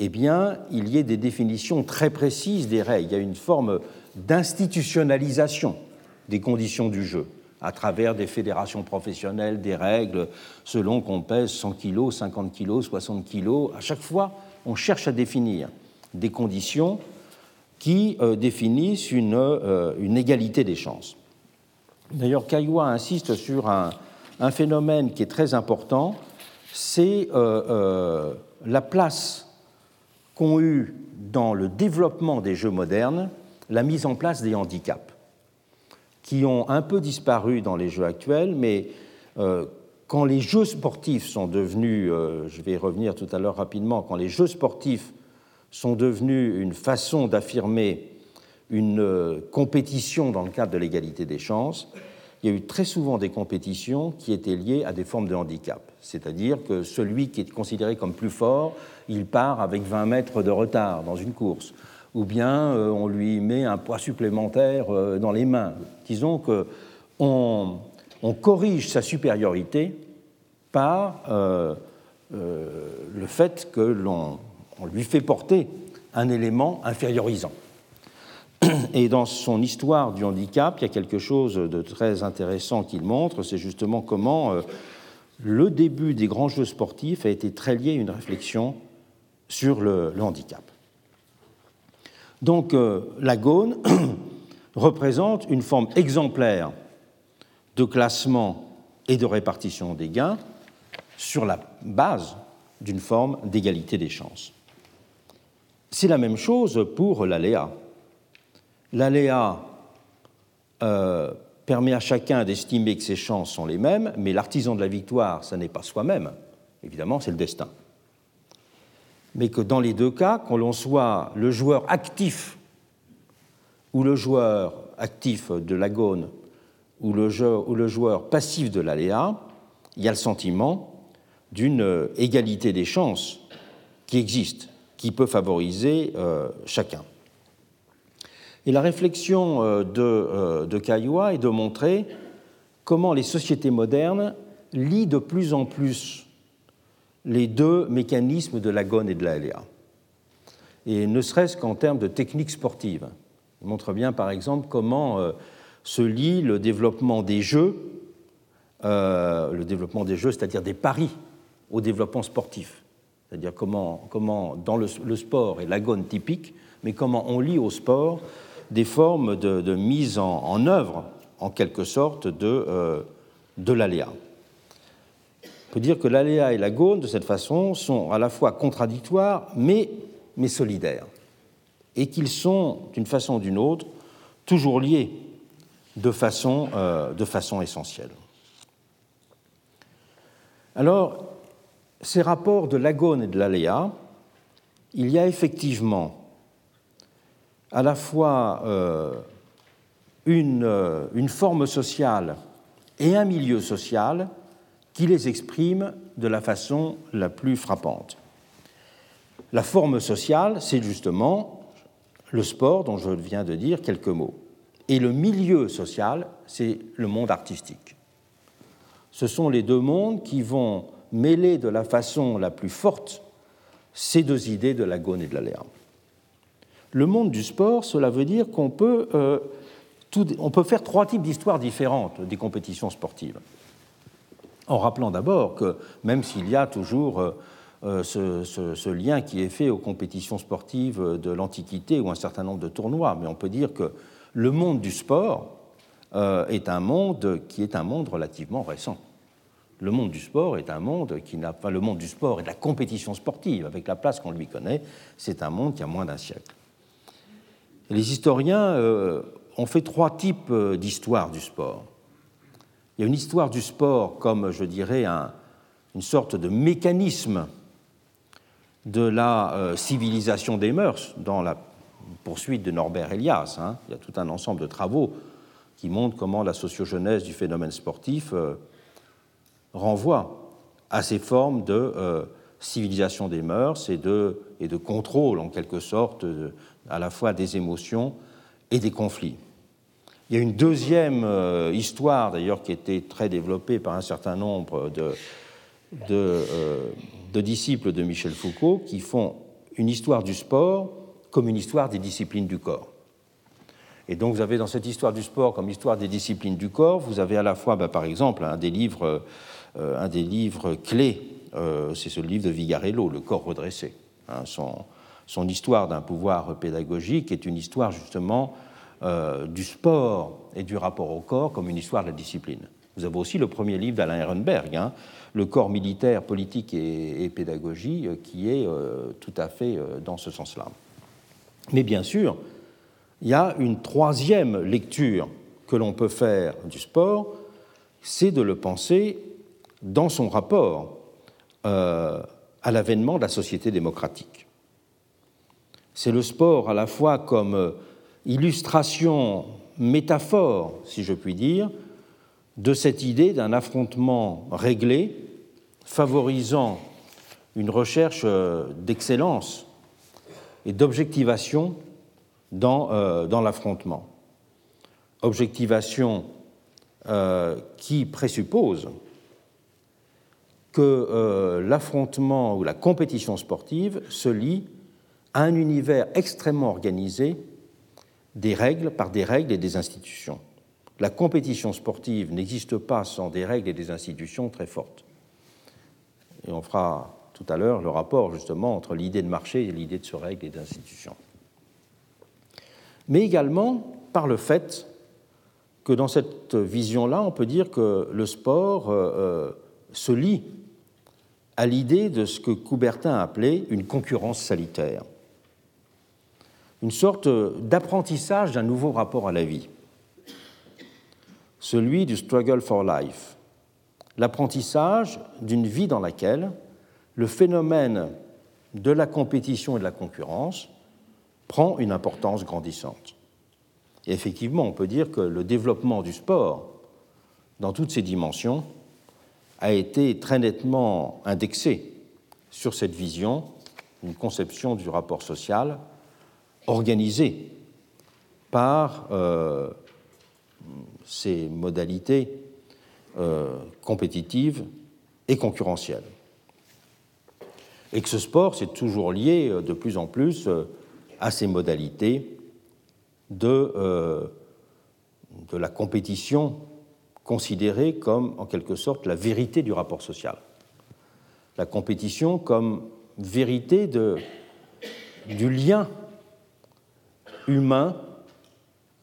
eh il y ait des définitions très précises des règles. Il y a une forme d'institutionnalisation des conditions du jeu à travers des fédérations professionnelles, des règles selon qu'on pèse 100 kg, 50 kg, 60 kg. À chaque fois, on cherche à définir des conditions qui euh, définissent une, euh, une, égalité des chances. D'ailleurs, Caillois insiste sur un, phénomène qui est très important, c'est la place qu'ont eu dans le développement des jeux modernes la mise en place des handicaps, qui ont un peu disparu dans les jeux actuels, mais euh, quand les jeux sportifs sont devenus, euh, je vais y revenir tout à l'heure rapidement, quand les jeux sportifs sont devenus une façon d'affirmer une euh, compétition dans le cadre de l'égalité des chances, il y a eu très souvent des compétitions qui étaient liées à des formes de handicap. C'est-à-dire que celui qui est considéré comme plus fort, il part avec 20 mètres de retard dans une course. Ou bien euh, on lui met un poids supplémentaire euh, dans les mains. Disons qu'on on corrige sa supériorité par le fait que l'on lui fait porter un élément infériorisant. Et dans son histoire du handicap, il y a quelque chose de très intéressant qu'il montre, c'est justement comment euh, le début des grands jeux sportifs a été très lié à une réflexion sur le, handicap. Donc euh, la Gaune représente une forme exemplaire de classement et de répartition des gains sur la base d'une forme d'égalité des chances. C'est la même chose pour l'aléa. L'aléa euh, permet à chacun d'estimer que ses chances sont les mêmes, mais l'artisan de la victoire, ce n'est pas soi-même, évidemment, c'est le destin. Mais que dans les deux cas, qu'on l'on soit le joueur actif ou le joueur actif de l'agone ou le joueur passif de l'aléa, il y a le sentiment d'une égalité des chances qui existe, qui peut favoriser euh, chacun. Et la réflexion euh, de, euh, de est de montrer comment les sociétés modernes lient de plus en plus les deux mécanismes de l'agone et de la LA. Et ne serait-ce qu'en termes de techniques sportives. Il montre bien, par exemple, comment se lie le développement des jeux, le développement des jeux, c'est-à-dire des paris, au développement sportif. C'est-à-dire comment, dans le, sport et l'agone typique, mais comment on lie au sport des formes de, mise en, œuvre, en quelque sorte, de, euh, de l'aléa. On peut dire que l'aléa et la gaune, de cette façon, sont à la fois contradictoires, mais, mais solidaires, et qu'ils sont, d'une façon ou d'une autre, toujours liés de façon, euh, de façon essentielle. Alors, ces rapports de l'agone et de l'aléa, il y a effectivement à la fois euh, une, euh, une, forme sociale et un milieu social qui les exprime de la façon la plus frappante. La forme sociale, c'est justement le sport dont je viens de dire quelques mots. Et le milieu social, c'est le monde artistique. Ce sont les deux mondes qui vont mêler de la façon la plus forte ces deux idées de la gone et de la lerne. Le monde du sport, cela veut dire qu'on peut, euh, on peut faire trois types d'histoires différentes des compétitions sportives. En rappelant d'abord que même s'il y a toujours euh, euh, ce, lien qui est fait aux compétitions sportives de l'Antiquité ou un certain nombre de tournois, mais on peut dire que le monde du sport est un monde qui est un monde relativement récent. Le monde du sport est un monde qui n'a pas le monde du sport et de la compétition sportive avec la place qu'on lui connaît, c'est un monde qui a moins d'un siècle. Les historiens euh, ont fait trois types euh, d'histoires du sport. Il y a une histoire du sport comme, je dirais, une sorte de mécanisme de la euh, civilisation des mœurs dans la poursuite de Norbert Elias. Hein. Il y a tout un ensemble de travaux qui montrent comment la sociogenèse du phénomène sportif renvoie à ces formes de civilisation des mœurs et de, contrôle, en quelque sorte, à la fois des émotions et des conflits. Il y a une deuxième euh, histoire, d'ailleurs, qui été très développée par un certain nombre de, euh, disciples de Michel Foucault, qui font une histoire du sport comme une histoire des disciplines du corps. Et donc vous avez dans cette histoire du sport comme histoire des disciplines du corps, vous avez à la fois, bah, par exemple, des livres, euh, un des livres clés, c'est ce livre de Vigarello, Le corps redressé. Hein, son, histoire d'un pouvoir pédagogique est une histoire justement euh, du sport et du rapport au corps comme une histoire de la discipline. Vous avez aussi le premier livre d'Alain Ehrenberg, hein, Le corps militaire, politique et, pédagogie, euh, qui est euh, tout à fait dans ce sens-là. Mais bien sûr, il y a une troisième lecture que l'on peut faire du sport, c'est de le penser dans son rapport à l'avènement de la société démocratique. C'est le sport à la fois comme illustration, métaphore, si je puis dire, de cette idée d'un affrontement réglé, favorisant une recherche euh, d'excellence et d'objectivation dans, euh, l'affrontement. Objectivation euh, qui présuppose que l'affrontement ou la compétition sportive se lie à un univers extrêmement organisé des règles par des règles et des institutions. La compétition sportive n'existe pas sans des règles et des institutions très fortes. Et on fera tout à l'heure le rapport justement entre l'idée de marché et l'idée de ce règles et d'institutions. Mais également par le fait que dans cette vision-là, on peut dire que le sport euh, euh, se lie à l'idée de ce que Coubertin appelait une concurrence salutaire. Une sorte d'apprentissage d'un nouveau rapport à la vie, celui du struggle for life, l'apprentissage d'une vie dans laquelle le phénomène de la compétition et de la concurrence prend une importance grandissante. Effectivement, on peut dire que le développement du sport, dans toutes ses dimensions, a été très nettement indexé sur cette vision, une conception du rapport social organisé par euh, ces modalités euh, compétitives et concurrentielles. Et que ce sport, c'est toujours lié euh, de plus en plus à ces modalités de la compétition considérée comme, en quelque sorte, la vérité du rapport social. La compétition comme vérité du lien humain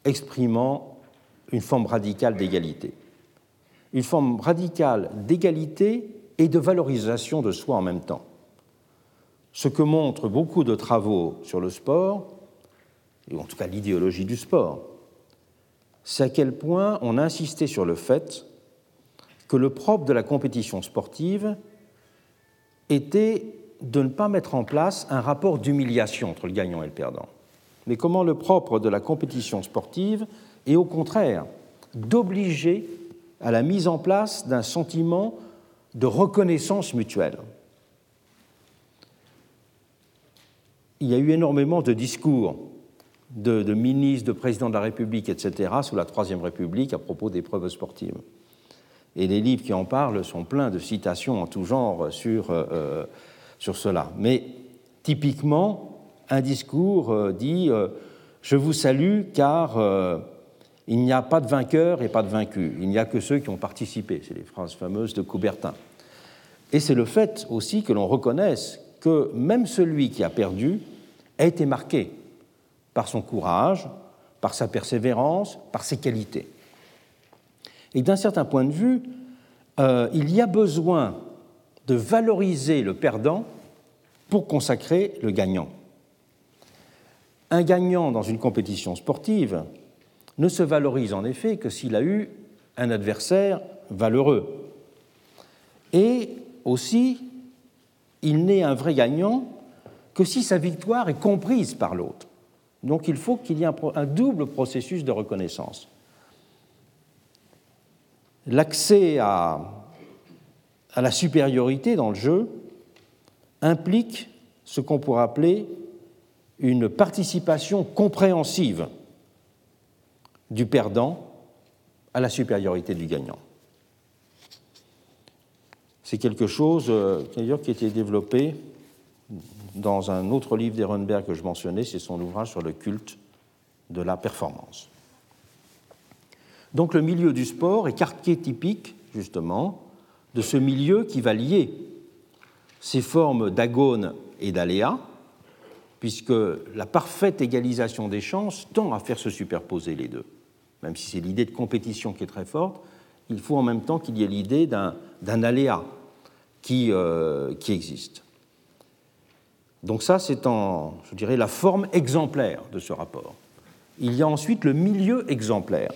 exprimant une forme radicale d'égalité. Une forme radicale d'égalité et de valorisation de soi en même temps. Ce que montrent beaucoup de travaux sur le sport, et en tout cas l'idéologie du sport, c'est à quel point on a insisté sur le fait que le propre de la compétition sportive était de ne pas mettre en place un rapport d'humiliation entre le gagnant et le perdant mais comment le propre de la compétition sportive est au contraire d'obliger à la mise en place d'un sentiment de reconnaissance mutuelle. Il y a eu énormément de discours de, ministres, de présidents de la République, etc., sous la Troisième République à propos des preuves sportives. Et les livres qui en parlent sont pleins de citations en tout genre sur, euh, euh, sur cela. Mais typiquement, un discours euh, dit Je vous salue car il n'y a pas de vainqueur et pas de vaincu, il n'y a que ceux qui ont participé. C'est les phrases fameuses de Coubertin. Et c'est le fait aussi que l'on reconnaisse que même celui qui a perdu a été marqué par son courage, par sa persévérance, par ses qualités. Et d'un certain point de vue, il y a besoin de valoriser le perdant pour consacrer le gagnant. Un gagnant dans une compétition sportive ne se valorise en effet que s'il a eu un adversaire valeureux. Et aussi, il n'est un vrai gagnant que si sa victoire est comprise par l'autre. Donc il faut qu'il y ait un, double processus de reconnaissance. L'accès à, la supériorité dans le jeu implique ce qu'on pourrait appeler une participation compréhensive du perdant à la supériorité du gagnant. C'est quelque chose euh, d'ailleurs qui a été développé dans un autre livre d'Ehrenberg que je mentionnais, c'est son ouvrage sur le culte de la performance. Donc le milieu du sport est archétypique, justement, de ce milieu qui va lier ces formes d'agone et d'aléa, puisque la parfaite égalisation des chances tend à faire se superposer les deux. Même si c'est l'idée de compétition qui est très forte, il faut en même temps qu'il y ait l'idée d'un aléa qui, euh, qui existe. Donc ça, c'est en, je dirais, la forme exemplaire de ce rapport. Il y a ensuite le milieu exemplaire.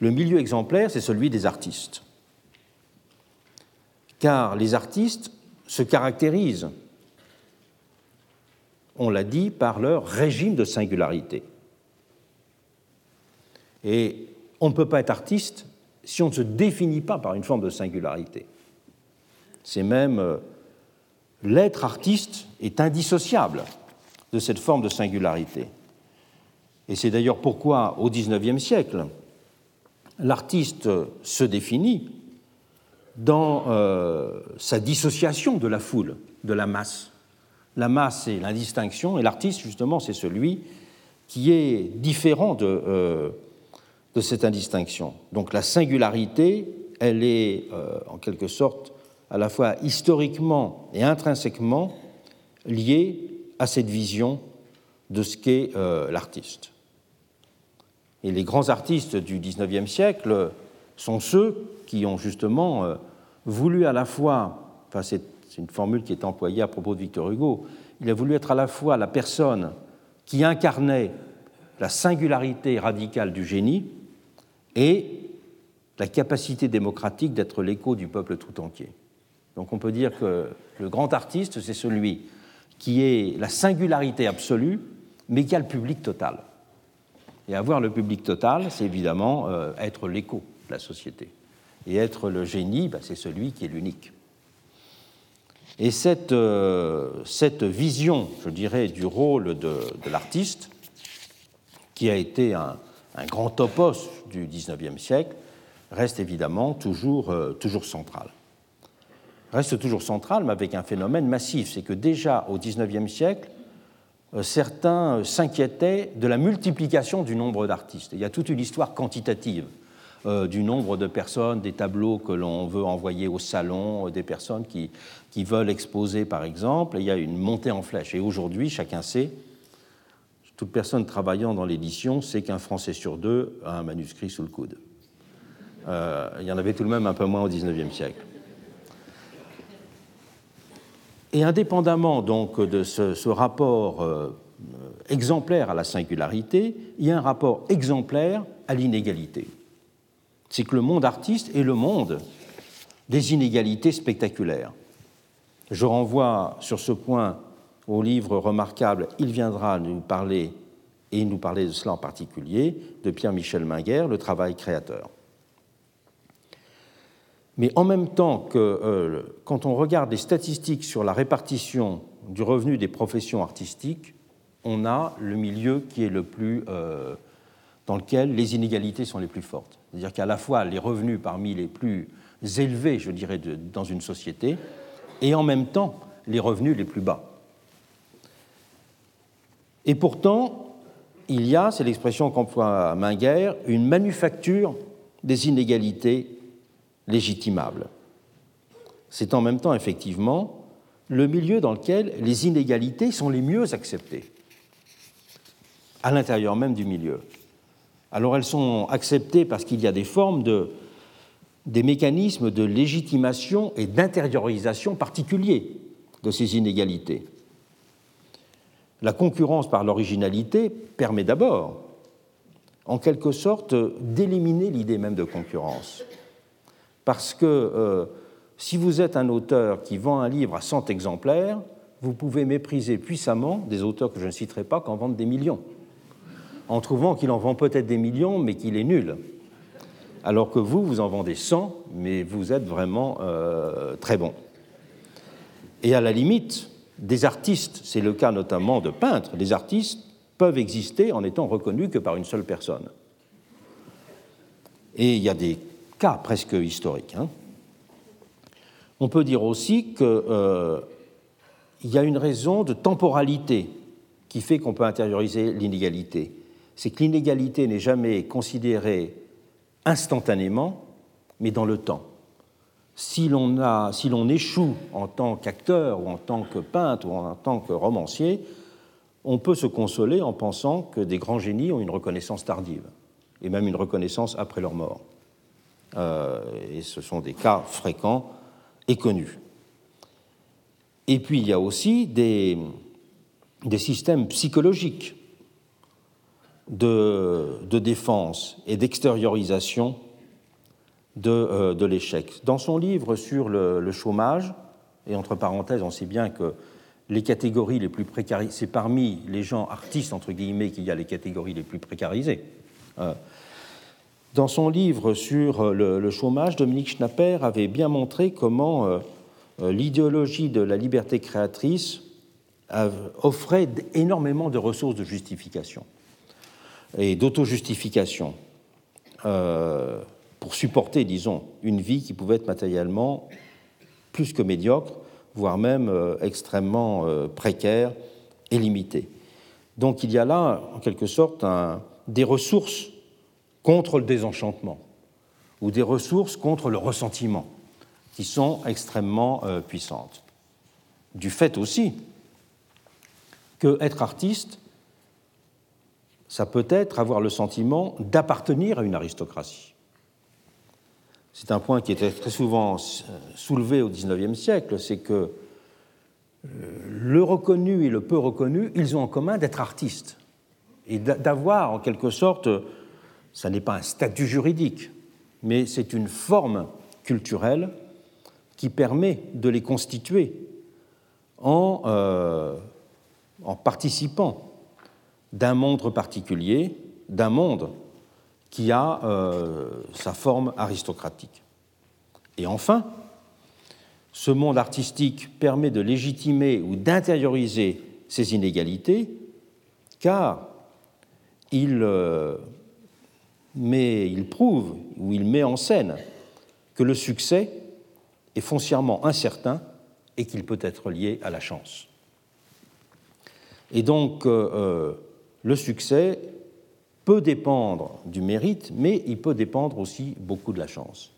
Le milieu exemplaire, c'est celui des artistes. Car les artistes se caractérisent, on l'a dit, par leur régime de singularité. Et on ne peut pas être artiste si on ne se définit pas par une forme de singularité. C'est même euh, l'être artiste est indissociable de cette forme de singularité. Et c'est d'ailleurs pourquoi, au XIXe siècle, l'artiste se définit dans euh, sa dissociation de la foule, de la masse. La masse, c'est l'indistinction, et l'artiste, justement, c'est celui qui est différent de, euh, cette indistinction. Donc la singularité, elle est euh, en quelque sorte à la fois historiquement et intrinsèquement liée à cette vision de ce qu'est l'artiste. Et les grands artistes du XIXe siècle sont ceux qui ont justement euh, voulu à la fois, c'est une formule qui est employée à propos de Victor Hugo, il a voulu être à la fois la personne qui incarnait la singularité radicale du génie et la capacité démocratique d'être l'écho du peuple tout entier. Donc on peut dire que le grand artiste, c'est celui qui est la singularité absolue, mais qui a le public total. Et avoir le public total, c'est évidemment euh, être l'écho de la société. Et être le génie, bah, c'est celui qui est l'unique. Et cette, euh, vision, je dirais, du rôle de, l'artiste, qui a été un, grand topos du XIXe siècle, reste évidemment toujours, euh, toujours centrale. Reste toujours centrale, mais avec un phénomène massif. C'est que déjà au XIXe siècle, euh, certains s'inquiétaient de la multiplication du nombre d'artistes. Il y a toute une histoire quantitative euh, du nombre de personnes, des tableaux que l'on veut envoyer au salon, euh, des personnes qui, veulent exposer, par exemple. il y a une montée en flèche. Et aujourd'hui, chacun sait, toute personne travaillant dans l'édition sait qu'un Français sur deux a un manuscrit sous le coude. il y en avait tout de même un peu moins au XIXe siècle. Et indépendamment donc de ce, rapport euh, exemplaire à la singularité, il y a un rapport exemplaire à l'inégalité. C'est que le monde artiste est le monde des inégalités spectaculaires. Je renvoie sur ce point au livre remarquable Il viendra nous parler, et nous parler de cela en particulier, de Pierre-Michel Minguer, Le travail créateur. Mais en même temps que euh, quand on regarde les statistiques sur la répartition du revenu des professions artistiques, on a le milieu qui est le plus euh, dans lequel les inégalités sont les plus fortes. C'est-à-dire qu'à la fois les revenus parmi les plus élevés, je dirais, dans une société, et en même temps les revenus les plus bas. Et pourtant, il y a, c'est l'expression qu'emploie Minguer, une manufacture des inégalités légitimable. C'est en même temps, effectivement, le milieu dans lequel les inégalités sont les mieux acceptées, à l'intérieur même du milieu. Alors elles sont acceptées parce qu'il y a des formes de, des mécanismes de légitimation et d'intériorisation particuliers de ces inégalités. La concurrence par l'originalité permet d'abord, en quelque sorte, d'éliminer l'idée même de concurrence. Parce que euh, si vous êtes un auteur qui vend un livre à 100 exemplaires, vous pouvez mépriser puissamment des auteurs que je ne citerai pas qui en vendent des millions, en trouvant qu'il en vend peut-être des millions, mais qu'il est nul. Alors que vous, vous en vendez 100, mais vous êtes vraiment euh, très bon. Et à la limite, des artistes, c'est le cas notamment de peintres, des artistes peuvent exister en étant reconnus que par une seule personne. Et il y a des cas presque historique. Hein. On peut dire aussi qu'il euh, y a une raison de temporalité qui fait qu'on peut intérioriser l'inégalité. C'est que l'inégalité n'est jamais considérée instantanément, mais dans le temps. Si l'on échoue en tant qu'acteur ou en tant que peintre ou en tant que romancier, on peut se consoler en pensant que des grands génies ont une reconnaissance tardive, et même une reconnaissance après leur mort. Euh, et ce sont des cas fréquents et connus. Et puis il y a aussi des, des systèmes psychologiques de, de défense et d'extériorisation de, euh, de l'échec. Dans son livre sur le, chômage, et entre parenthèses, on sait bien que les catégories les plus précarisées, c'est parmi les gens artistes, entre guillemets, qu'il y a les catégories les plus précarisées. Euh, dans son livre sur le, le, chômage, Dominique Schnapper avait bien montré comment euh, l'idéologie de la liberté créatrice offrait énormément de ressources de justification et d'auto-justification. Euh, pour supporter, disons, une vie qui pouvait être matériellement plus que médiocre, voire même euh, extrêmement euh, précaire et limitée. Donc il y a là, en quelque sorte, des ressources contre le désenchantement, ou des ressources contre le ressentiment, qui sont extrêmement euh, puissantes. Du fait aussi que être artiste, ça peut être avoir le sentiment d'appartenir à une aristocratie c'est un point qui était très souvent soulevé au XIXe siècle, c'est que euh, le reconnu et le peu reconnu, ils ont en commun d'être artistes et d'avoir en quelque sorte, ça n'est pas un statut juridique, mais c'est une forme culturelle qui permet de les constituer en, euh, participant d'un monde particulier, d'un monde qui a euh, sa forme aristocratique. Et enfin, ce monde artistique permet de légitimer ou d'intérioriser ces inégalités, car il, euh, met, il prouve ou il met en scène que le succès est foncièrement incertain et qu'il peut être lié à la chance. Et donc, euh, euh le succès peut dépendre du mérite, mais il peut dépendre aussi beaucoup de la chance.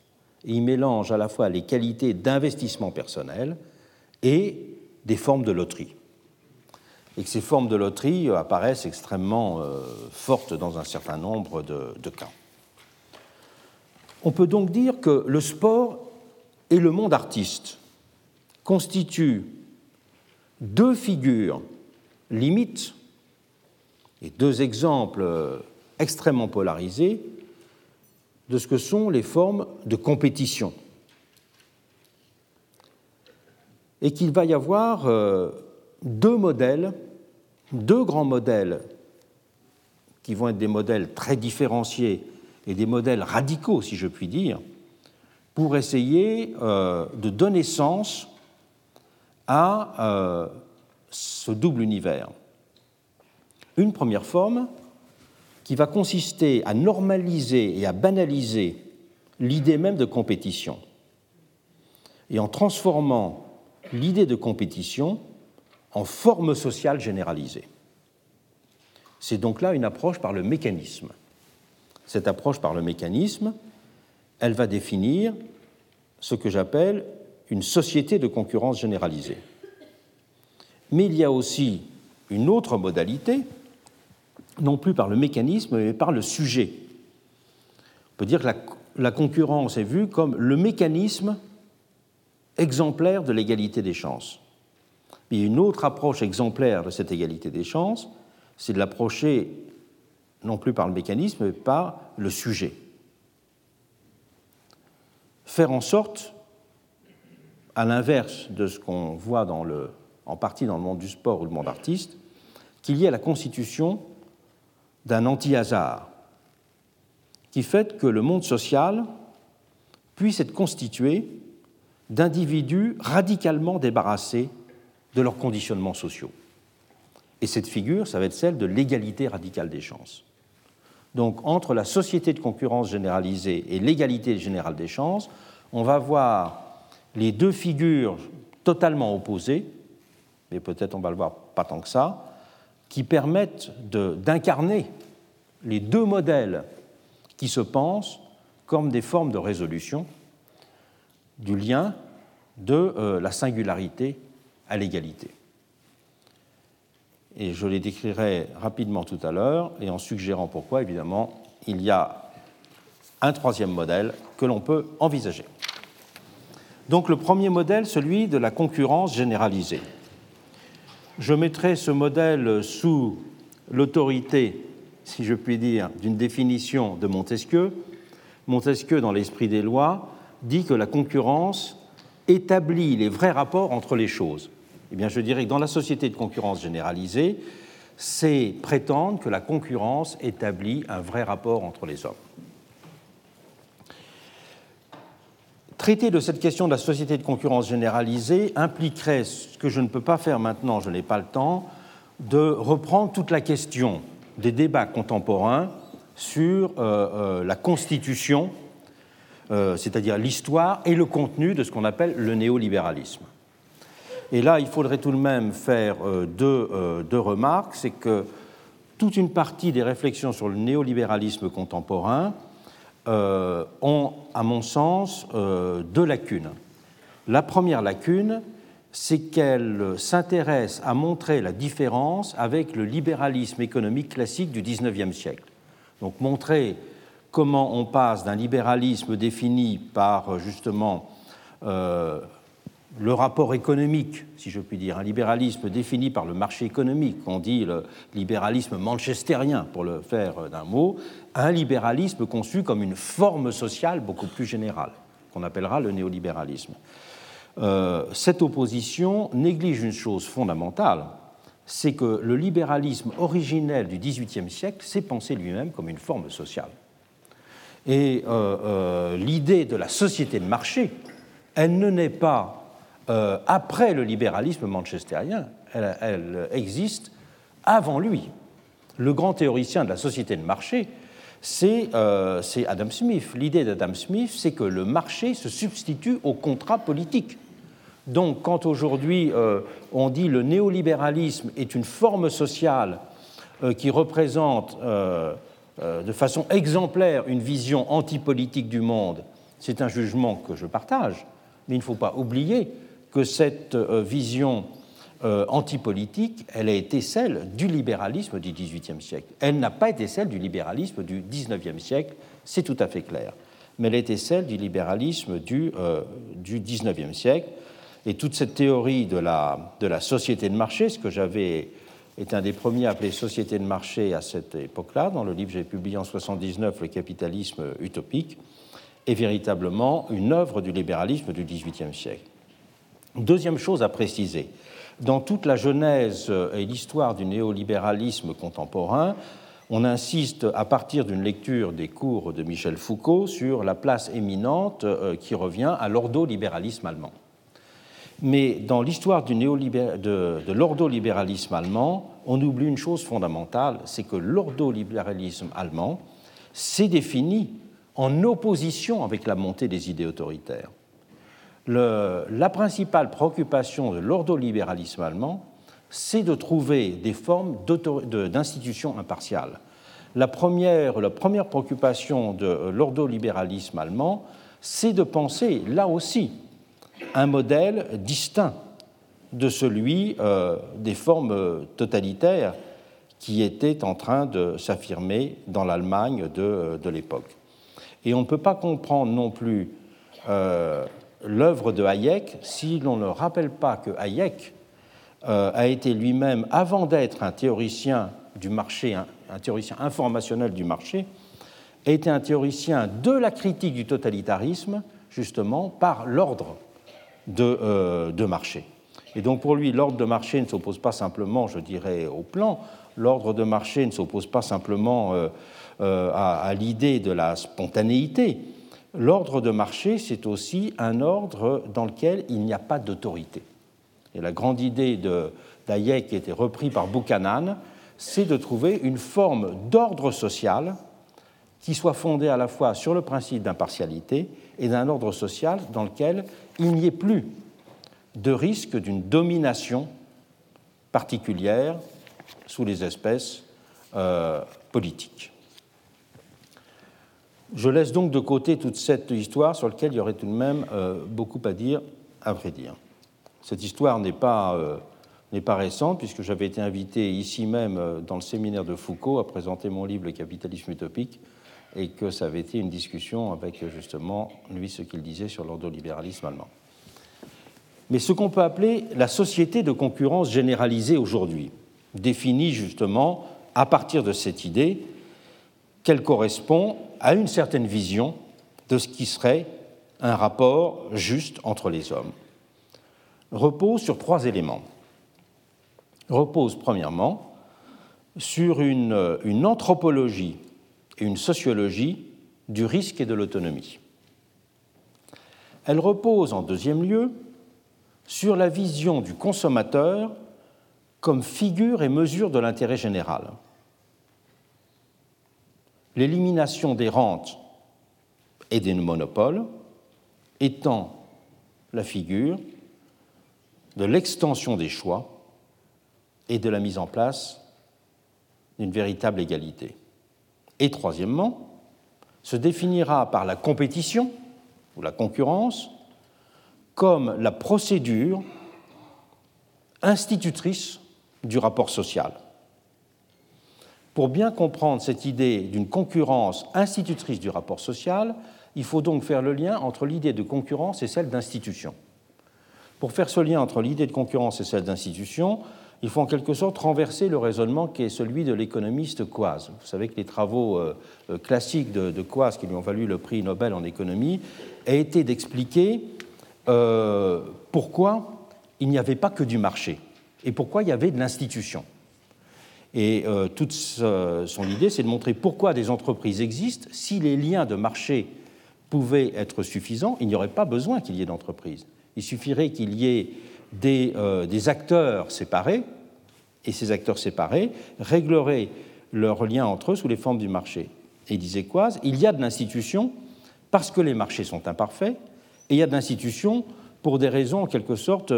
il mélange à la fois les qualités d'investissement personnel et des formes de loterie. Et que ces formes de loterie apparaissent extrêmement euh, fortes dans un certain nombre de, de cas. On peut donc dire que le sport et le monde artiste constituent deux figures limites et deux exemples extrêmement polarisé de ce que sont les formes de compétition. Et qu'il va y avoir euh, deux modèles, deux grands modèles, qui vont être des modèles très différenciés et des modèles radicaux, si je puis dire, pour essayer euh, de donner sens à euh, ce double univers. Une première forme, qui va consister à normaliser et à banaliser l'idée même de compétition. Et en transformant l'idée de compétition en forme sociale généralisée. C'est donc là une approche par le mécanisme. Cette approche par le mécanisme, elle va définir ce que j'appelle une société de concurrence généralisée. Mais il y a aussi une autre modalité non plus par le mécanisme, mais par le sujet. On peut dire que la, concurrence est vue comme le mécanisme exemplaire de l'égalité des chances. Mais une autre approche exemplaire de cette égalité des chances, c'est de l'approcher non plus par le mécanisme, mais par le sujet. Faire en sorte, à l'inverse de ce qu'on voit en partie dans le monde du sport ou le monde artiste, qu'il y ait la constitution d'un anti-hasard qui fait que le monde social puisse être constitué d'individus radicalement débarrassés de leurs conditionnements sociaux. Et cette figure, ça va être celle de l'égalité radicale des chances. Donc entre la société de concurrence généralisée et l'égalité générale des chances, on va voir les deux figures totalement opposées, mais peut-être on va le voir pas tant que ça, qui permettent d'incarner les deux modèles qui se pensent comme des formes de résolution du lien de euh, la singularité à l'égalité. et je les décrirai rapidement tout à l'heure, et en suggérant pourquoi, évidemment, il y a un troisième modèle que l'on peut envisager. Donc le premier modèle, celui de la concurrence généralisée. Je mettrai ce modèle sous l'autorité, si je puis dire, d'une définition de Montesquieu. Montesquieu, dans l'esprit des lois, dit que la concurrence établit les vrais rapports entre les choses. Eh bien, je dirais que dans la société de concurrence généralisée, c'est prétendre que la concurrence établit un vrai rapport entre les hommes. Traiter de cette question de la société de concurrence généralisée impliquerait, ce que je ne peux pas faire maintenant, je n'ai pas le temps, de reprendre toute la question des débats contemporains sur euh, euh, la constitution, euh, c'est-à-dire l'histoire et le contenu de ce qu'on appelle le néolibéralisme. Et là, il faudrait tout de même faire deux, deux remarques. C'est que toute une partie des réflexions sur le néolibéralisme contemporain euh, ont, à mon sens, euh, deux lacunes. La première lacune, c'est qu'elle s'intéresse à montrer la différence avec le libéralisme économique classique du XIXe siècle. Donc montrer comment on passe d'un libéralisme défini par justement euh, le rapport économique, si je puis dire, un libéralisme défini par le marché économique, on dit le libéralisme manchestérien pour le faire d'un mot, un libéralisme conçu comme une forme sociale beaucoup plus générale, qu'on appellera le néolibéralisme. Euh, cette opposition néglige une chose fondamentale, c'est que le libéralisme originel du XVIIIe siècle s'est pensé lui-même comme une forme sociale. Et euh, euh, l'idée de la société de marché, elle ne naît pas après le libéralisme manchestérien, elle existe avant lui. Le grand théoricien de la société de marché, euh, c'est Adam Smith. L'idée d'Adam Smith, c'est que le marché se substitue au contrat politique. Donc, quand aujourd'hui euh, on dit le néolibéralisme est une forme sociale euh, qui représente de façon exemplaire une vision antipolitique du monde, c'est un jugement que je partage, mais il ne faut pas oublier que cette vision euh, antipolitique, elle a été celle du libéralisme du XVIIIe siècle. Elle n'a pas été celle du libéralisme du XIXe siècle, c'est tout à fait clair. Mais elle été celle du libéralisme du, euh, XIXe siècle. Et toute cette théorie de la, société de marché, ce que j'avais été un des premiers à appeler société de marché à cette époque-là, dans le livre que j'ai publié en 1979, Le capitalisme utopique, est véritablement une œuvre du libéralisme du XVIIIe siècle. Deuxième chose à préciser, dans toute la genèse et l'histoire du néolibéralisme contemporain, on insiste, à partir d'une lecture des cours de Michel Foucault, sur la place éminente euh, qui revient à l'ordolibéralisme allemand. Mais dans l'histoire de, de l'ordolibéralisme allemand, on oublie une chose fondamentale, c'est que l'ordolibéralisme allemand s'est défini en opposition avec la montée des idées autoritaires la principale préoccupation de l'ordolibéralisme allemand, c'est de trouver des formes d'institutions impartiales. La première, la première préoccupation de l'ordolibéralisme allemand, c'est de penser, là aussi, un modèle distinct de celui euh, des formes totalitaires qui étaient en train de s'affirmer dans l'Allemagne de, de l'époque. Et on ne peut pas comprendre non plus euh, l'œuvre de Hayek si l'on ne rappelle pas que Hayek euh, a été lui-même, avant d'être un théoricien du marché, un, théoricien informationnel du marché, a été un théoricien de la critique du totalitarisme, justement, par l'ordre de, euh, de, marché. Et donc pour lui, l'ordre de marché ne s'oppose pas simplement, je dirais, au plan, l'ordre de marché ne s'oppose pas simplement euh, à l'idée de la spontanéité, L'ordre de marché, c'est aussi un ordre dans lequel il n'y a pas d'autorité. Et la grande idée d'Hayek, qui a été reprise par Buchanan, c'est de trouver une forme d'ordre social qui soit fondée à la fois sur le principe d'impartialité et d'un ordre social dans lequel il n'y ait plus de risque d'une domination particulière sous les espèces euh, politiques. Je laisse donc de côté toute cette histoire sur laquelle il y aurait tout de même euh, beaucoup à dire, à vrai dire. Cette histoire n'est pas euh, pas récente, puisque j'avais été invité ici même euh, dans le séminaire de Foucault à présenter mon livre Le capitalisme utopique, et que ça avait été une discussion avec justement lui ce qu'il disait sur l'ordolibéralisme allemand. Mais ce qu'on peut appeler la société de concurrence généralisée aujourd'hui, définie justement à partir de cette idée qu'elle correspond à une certaine vision de ce qui serait un rapport juste entre les hommes, repose sur trois éléments. Repose premièrement sur une, une anthropologie et une sociologie du risque et de l'autonomie. Elle repose en deuxième lieu sur la vision du consommateur comme figure et mesure de l'intérêt général. L'élimination des rentes et des monopoles étant la figure de l'extension des choix et de la mise en place d'une véritable égalité. Et troisièmement, se définira par la compétition ou la concurrence comme la procédure institutrice du rapport social. Pour bien comprendre cette idée d'une concurrence institutrice du rapport social, il faut donc faire le lien entre l'idée de concurrence et celle d'institution. Pour faire ce lien entre l'idée de concurrence et celle d'institution, il faut en quelque sorte renverser le raisonnement qui est celui de l'économiste Coase. Vous savez que les travaux euh, euh, classiques de, de qui lui ont valu le prix Nobel en économie a été d'expliquer euh, pourquoi il n'y avait pas que du marché et pourquoi il y avait de l'institution. Et toute son idée, c'est de montrer pourquoi des entreprises existent. Si les liens de marché pouvaient être suffisants, il n'y aurait pas besoin qu'il y ait d'entreprises. Il suffirait qu'il y ait euh, des, acteurs séparés, et ces acteurs séparés régleraient leurs liens entre eux sous les formes du marché. Et disait quoi? Il y a de l'institution parce que les marchés sont imparfaits, et il y a de l'institution pour des raisons en quelque sorte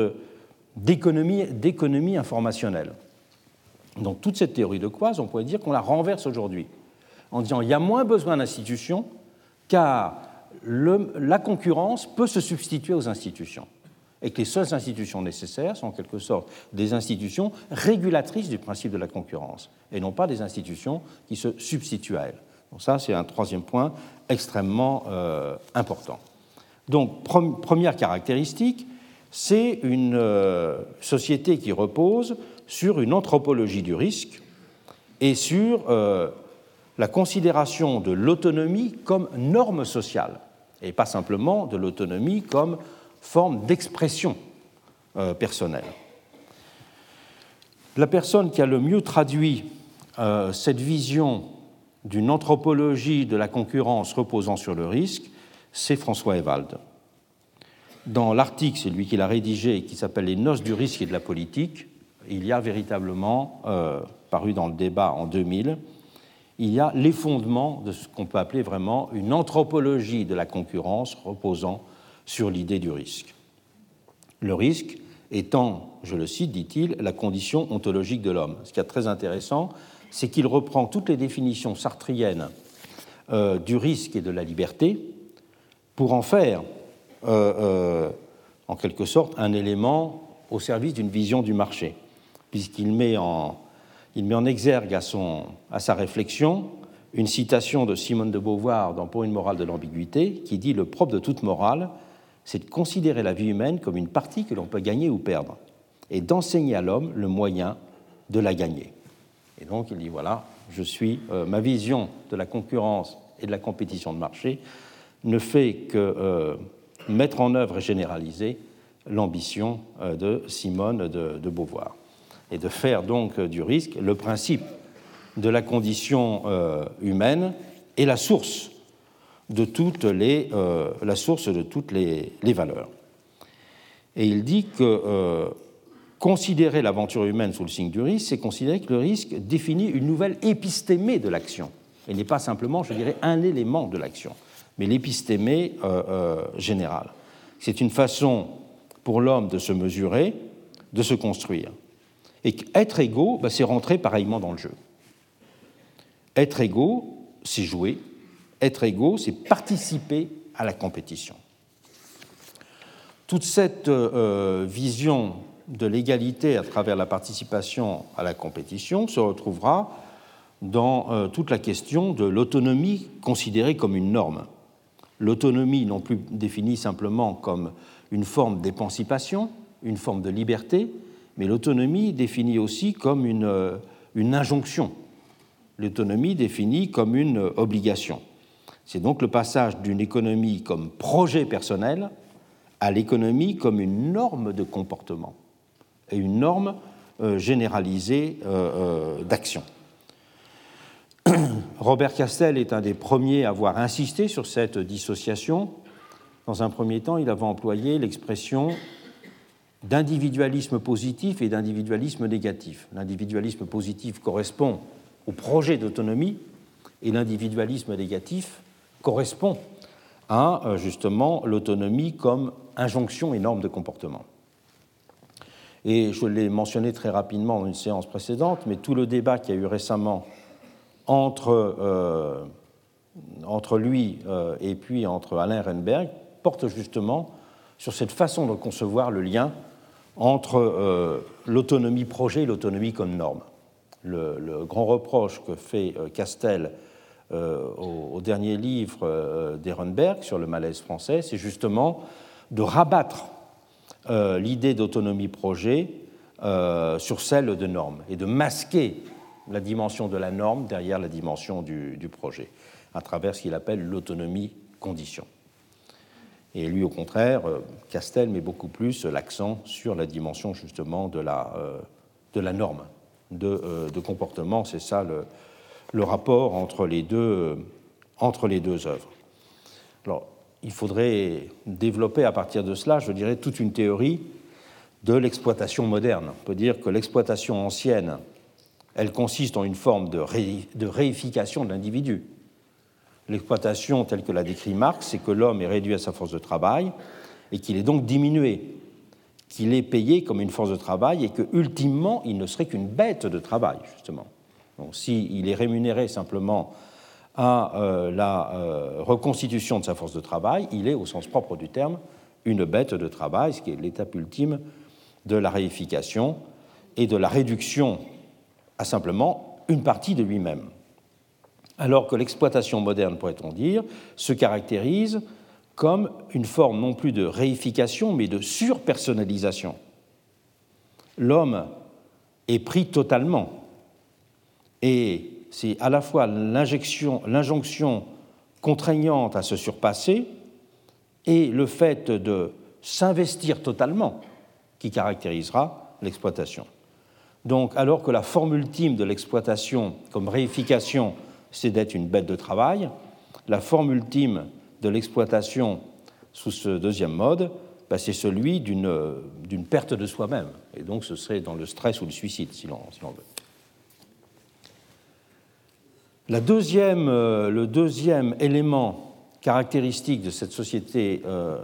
d'économie informationnelle. Donc toute cette théorie de Quaz, on pourrait dire qu'on la renverse aujourd'hui, en disant il y a moins besoin d'institutions car la concurrence peut se substituer aux institutions et que les seules institutions nécessaires sont en quelque sorte des institutions régulatrices du principe de la concurrence, et non pas des institutions qui se substituent à elles. Donc ça, c'est un troisième point extrêmement euh, important. Donc, première caractéristique, c'est une euh, société qui repose sur une anthropologie du risque et sur euh, la considération de l'autonomie comme norme sociale, et pas simplement de l'autonomie comme forme d'expression euh, personnelle. La personne qui a le mieux traduit euh, cette vision d'une anthropologie de la concurrence reposant sur le risque, c'est François Ewald. Dans l'article, c'est lui qui l'a rédigé, qui s'appelle Les noces du risque et de la politique, il y a véritablement, euh, paru dans le débat en 2000, il y a les fondements de ce qu'on peut appeler vraiment une anthropologie de la concurrence reposant sur l'idée du risque. Le risque étant, je le cite, dit-il, la condition ontologique de l'homme. Ce qui est très intéressant, c'est qu'il reprend toutes les définitions sartriennes euh, du risque et de la liberté pour en faire, euh, en quelque sorte, un élément au service d'une vision du marché, puisqu'il met en, exergue à, sa réflexion une citation de Simone de Beauvoir dans Pour une morale de l'ambiguïté, qui dit Le propre de toute morale, c'est de considérer la vie humaine comme une partie que l'on peut gagner ou perdre, et d'enseigner à l'homme le moyen de la gagner. Et donc il dit voilà, je suis, euh, ma vision de la concurrence et de la compétition de marché ne fait que euh, mettre en œuvre et généraliser l'ambition euh, de Simone de, Beauvoir, et de faire donc du risque le principe de la condition humaine et la source de toutes les, euh, la source de toutes les, valeurs. Et il dit que euh, considérer l'aventure humaine sous le signe du risque, c'est considérer que le risque définit une nouvelle épistémée de l'action, et n'est pas simplement, je dirais, un élément de l'action, mais l'épistémée euh, générale. C'est une façon pour l'homme de se mesurer, de se construire. Et être égaux, bah, c'est rentrer pareillement dans le jeu. Être égaux, c'est jouer, être égaux, c'est participer à la compétition. Toute cette euh, vision de l'égalité à travers la participation à la compétition se retrouvera dans euh, toute la question de l'autonomie considérée comme une norme. L'autonomie non plus définie simplement comme une forme d'émancipation, une forme de liberté, mais l'autonomie définie aussi comme une, euh, injonction, l'autonomie définie comme une obligation. C'est donc le passage d'une économie comme projet personnel à l'économie comme une norme de comportement et une norme euh, généralisée d'action. Robert Castel est un des premiers à avoir insisté sur cette dissociation. Dans un premier temps, il avait employé l'expression d'individualisme positif et d'individualisme négatif. L'individualisme positif correspond au projet d'autonomie et l'individualisme négatif correspond à euh, justement l'autonomie comme injonction et norme de comportement. Et je l'ai mentionné très rapidement dans une séance précédente, mais tout le débat qui a eu récemment entre, euh, entre lui euh, et puis entre Alain Renberg porte justement sur cette façon de concevoir le lien entre euh, l'autonomie projet et l'autonomie comme norme. Le, grand reproche que fait Castel au, dernier livre d'Ehrenberg sur le malaise français, c'est justement de rabattre l'idée d'autonomie projet sur celle de norme et de masquer la dimension de la norme derrière la dimension du, projet, à travers ce qu'il appelle l'autonomie condition. Et lui, au contraire, euh, Castel met beaucoup plus l'accent sur la dimension justement de la, euh, de la norme euh, de, comportement. C'est ça le, le, rapport entre les deux, entre les deux œuvres. Alors, il faudrait développer à partir de cela, je dirais, toute une théorie de l'exploitation moderne. On peut dire que l'exploitation ancienne elle consiste en une forme de, réification de l'individu. L'exploitation telle que l'a décrit Marx, c'est que l'homme est réduit à sa force de travail et qu'il est donc diminué, qu'il est payé comme une force de travail et que, ultimement, il ne serait qu'une bête de travail, justement. Donc, s'il est rémunéré simplement à euh, la euh, reconstitution de sa force de travail, il est, au sens propre du terme, une bête de travail, ce qui est l'étape ultime de la réification et de la réduction à simplement une partie de lui-même. Alors que l'exploitation moderne, pourrait-on dire, se caractérise comme une forme non plus de réification, mais de surpersonnalisation. L'homme est pris totalement. Et c'est à la fois l'injonction contraignante à se surpasser et le fait de s'investir totalement qui caractérisera l'exploitation. Donc, alors que la forme ultime de l'exploitation comme réification, c'est d'être une bête de travail, la forme ultime de l'exploitation sous ce deuxième mode, bah, c'est celui d'une perte de soi-même. Et donc, ce serait dans le stress ou le suicide, si l'on veut. Deuxième, euh, le deuxième élément caractéristique de cette société euh,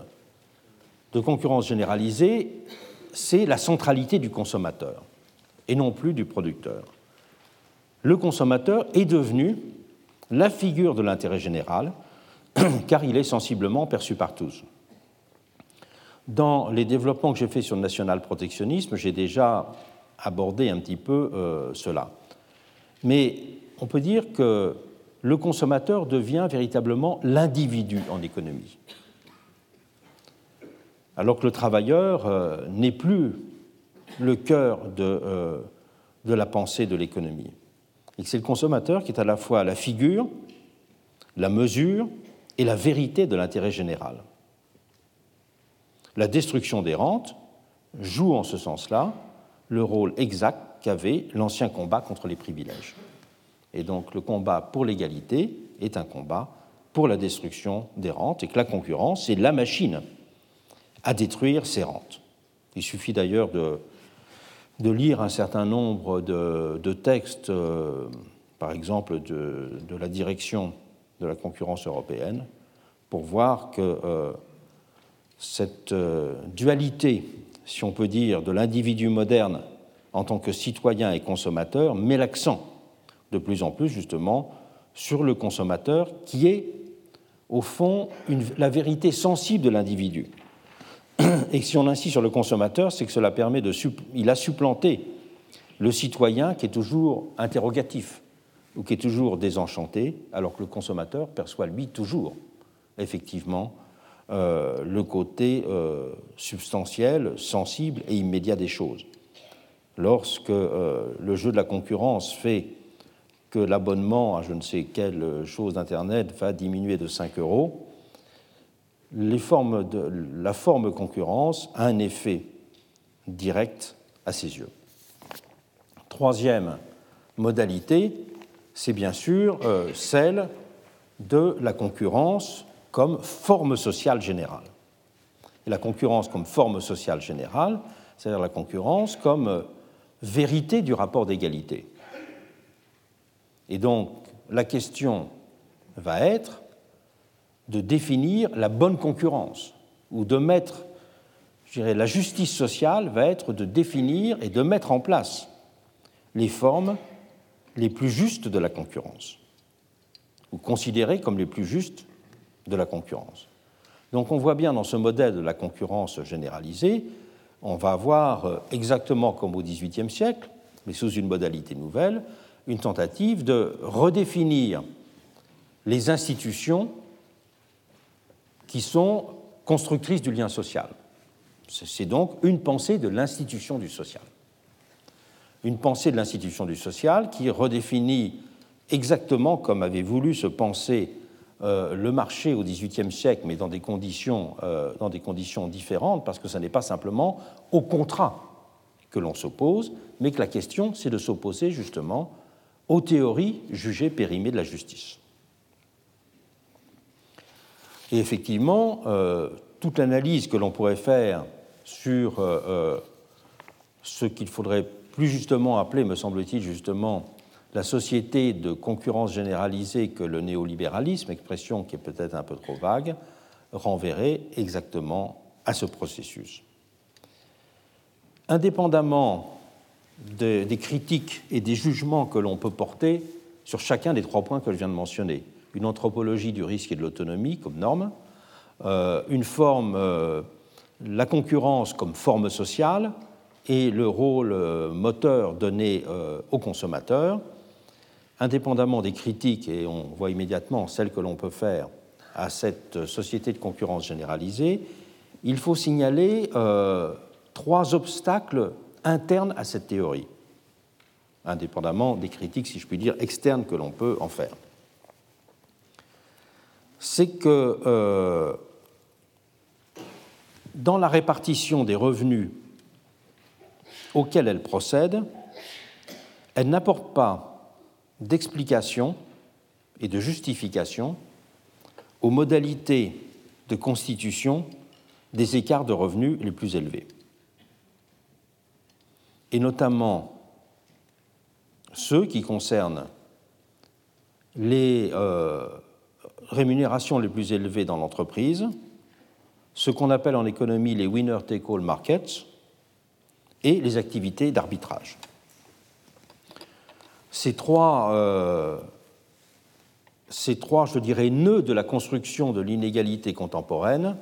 de concurrence généralisée, c'est la centralité du consommateur et non plus du producteur. Le consommateur est devenu la figure de l'intérêt général, car il est sensiblement perçu par tous. Dans les développements que j'ai faits sur le national-protectionnisme, j'ai déjà abordé un petit peu euh, cela. Mais on peut dire que le consommateur devient véritablement l'individu en économie, alors que le travailleur euh, n'est plus le cœur de, euh, de la pensée de l'économie. Et c'est le consommateur qui est à la fois la figure, la mesure et la vérité de l'intérêt général. La destruction des rentes joue en ce sens-là le rôle exact qu'avait l'ancien combat contre les privilèges. Et donc le combat pour l'égalité est un combat pour la destruction des rentes et que la concurrence est la machine à détruire ces rentes. Il suffit d'ailleurs de de lire un certain nombre de, textes, euh, par exemple de, la direction de la concurrence européenne, pour voir que euh, cette euh, dualité, si on peut dire, de l'individu moderne en tant que citoyen et consommateur met l'accent de plus en plus justement sur le consommateur qui est au fond la vérité sensible de l'individu. Et si on insiste sur le consommateur, c'est que cela permet de. Il a le citoyen qui est toujours interrogatif ou qui est toujours désenchanté, alors que le consommateur perçoit, lui, toujours, effectivement, euh, le côté euh, substantiel, sensible et immédiat des choses. Lorsque euh, le jeu de la concurrence fait que l'abonnement à je ne sais quelle chose d'Internet va diminuer de 5 euros, la forme concurrence a un effet direct à ses yeux. Troisième modalité, c'est bien sûr euh, celle de la concurrence comme forme sociale générale. Et la concurrence comme forme sociale générale, c'est-à-dire la concurrence comme euh, vérité du rapport d'égalité. Et donc, la question va être de définir la bonne concurrence, ou de mettre, je dirais, la justice sociale va être de définir et de mettre en place les formes les plus justes de la concurrence, ou considérées comme les plus justes de la concurrence. Donc on voit bien dans ce modèle de la concurrence généralisée, on va avoir euh, exactement comme au XVIIIe siècle, mais sous une modalité nouvelle, une tentative de redéfinir les institutions qui sont constructrices du lien social. C'est donc une pensée de l'institution du social. Une pensée de l'institution du social qui redéfinit exactement comme avait voulu se penser euh, le marché au XVIIIe siècle, mais dans des, conditions, euh, dans des conditions différentes, parce que ce n'est pas simplement au contrat que l'on s'oppose, mais que la question, c'est de s'opposer justement aux théories jugées périmées de la justice. Et effectivement, euh, toute l'analyse que l'on pourrait faire sur euh, euh, ce qu'il faudrait plus justement appeler, me semble-t-il, justement, la société de concurrence généralisée que le néolibéralisme, expression qui est peut-être un peu trop vague, renverrait exactement à ce processus. Indépendamment des critiques et des jugements que l'on peut porter sur chacun des trois points que je viens de mentionner, une anthropologie du risque et de l'autonomie comme norme, euh, une forme, euh, la concurrence comme forme sociale et le rôle euh, moteur donné aux consommateurs, indépendamment des critiques, et on voit immédiatement celles que l'on peut faire à cette société de concurrence généralisée, il faut signaler trois obstacles internes à cette théorie, indépendamment des critiques, si je puis dire, externes que l'on peut en faire c'est que euh, dans la répartition des revenus auxquels elle procède, elle n'apporte pas d'explication et de justification aux modalités de constitution des écarts de revenus les plus élevés. Et notamment ceux qui concernent les euh, rémunérations les plus élevées dans l'entreprise, ce qu'on appelle en économie les winner-take-all markets et les activités d'arbitrage. Ces trois, euh, ces trois, je dirais, nœuds de la construction de l'inégalité contemporaine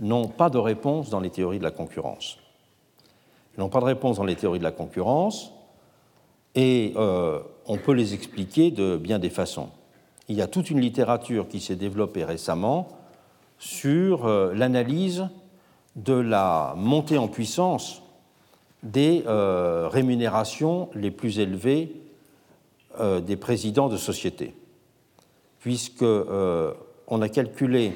n'ont pas de réponse dans les théories de la concurrence. Ils n'ont pas de réponse dans les théories de la concurrence et euh, on peut les expliquer de bien des façons il y a toute une littérature qui s'est développée récemment sur euh, l'analyse de la montée en puissance des euh, rémunérations les plus élevées euh, des présidents de société, puisque on a calculé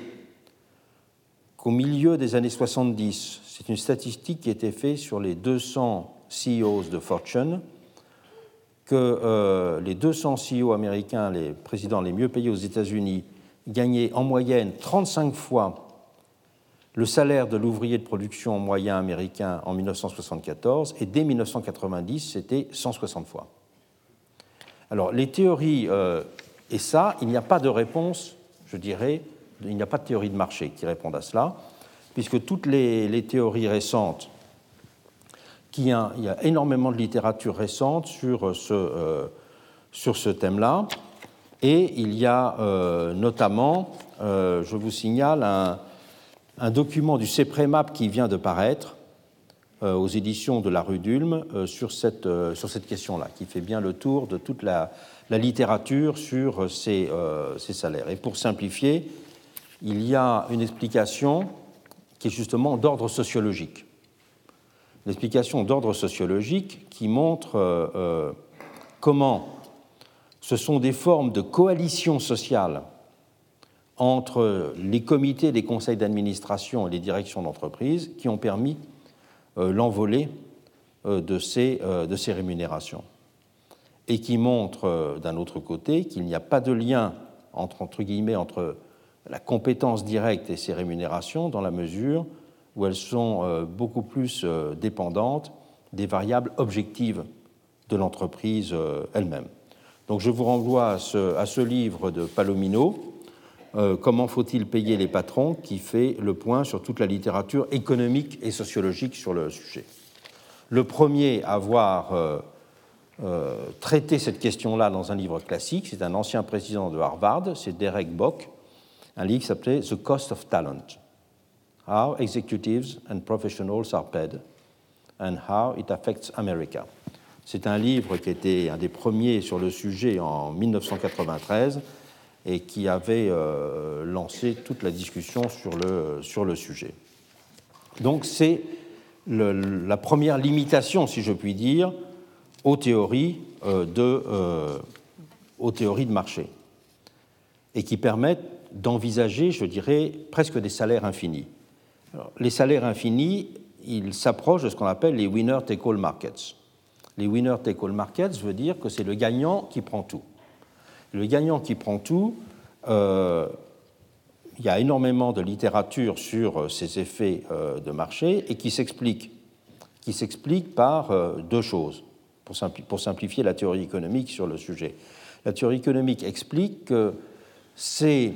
qu'au milieu des années 70, c'est une statistique qui été faite sur les 200 CEOs de Fortune, que euh, les 200 CEO américains, les présidents les mieux payés aux États-Unis, gagnaient en moyenne 35 fois le salaire de l'ouvrier de production moyen américain en 1974, et dès 1990, c'était 160 fois. Alors, les théories, euh, et ça, il n'y a pas de réponse, je dirais, il n'y a pas de théorie de marché qui réponde à cela, puisque toutes les théories récentes qu'il y, a, énormément de littérature récente sur ce, euh, sur ce thème-là. Et il y a euh, notamment, euh, je vous signale, un, un document du CEPREMAP qui vient de paraître aux éditions de la rue d'Ulm sur cette, sur cette question-là, qui fait bien le tour de toute la, la littérature sur ces, ces, salaires. Et pour simplifier, il y a une explication qui est justement d'ordre sociologique. Une explication d'ordre sociologique qui montre euh, comment ce sont des formes de coalition sociale entre les comités des conseils d'administration et les directions d'entreprise qui ont permis euh, l'envolée euh, de, ces, de ces rémunérations. Et qui montre d'un autre côté qu'il n'y a pas de lien entre, entre guillemets, entre la compétence directe et ses rémunérations dans la mesure où elles sont euh, beaucoup plus euh, dépendantes des variables objectives de l'entreprise euh, elle-même. Donc je vous renvoie à ce, livre de Palomino, Comment faut-il payer les patrons, qui fait le point sur toute la littérature économique et sociologique sur le sujet. Le premier à avoir traité cette question-là dans un livre classique, c'est un ancien président de Harvard, c'est Derek Bock, un livre qui s'appelait The Cost of Talent How Executives and Professionals Are Paid and How It Affects America. C'est un livre qui était un des premiers sur le sujet en 1993 et qui avait euh, lancé toute la discussion sur le, sur le sujet. Donc c'est la première limitation, si je puis dire, aux théories, euh, de, euh, aux théories de marché et qui permettent d'envisager, je dirais, presque des salaires infinis. Les salaires infinis, ils s'approchent de ce qu'on appelle les winner take all markets. Les winner take all markets veut dire que c'est le gagnant qui prend tout. Le gagnant qui prend tout, euh, il y a énormément de littérature sur ces effets euh, de marché et qui s'explique qui s'explique par euh, deux choses, pour simplifier la théorie économique sur le sujet. La théorie économique explique que c'est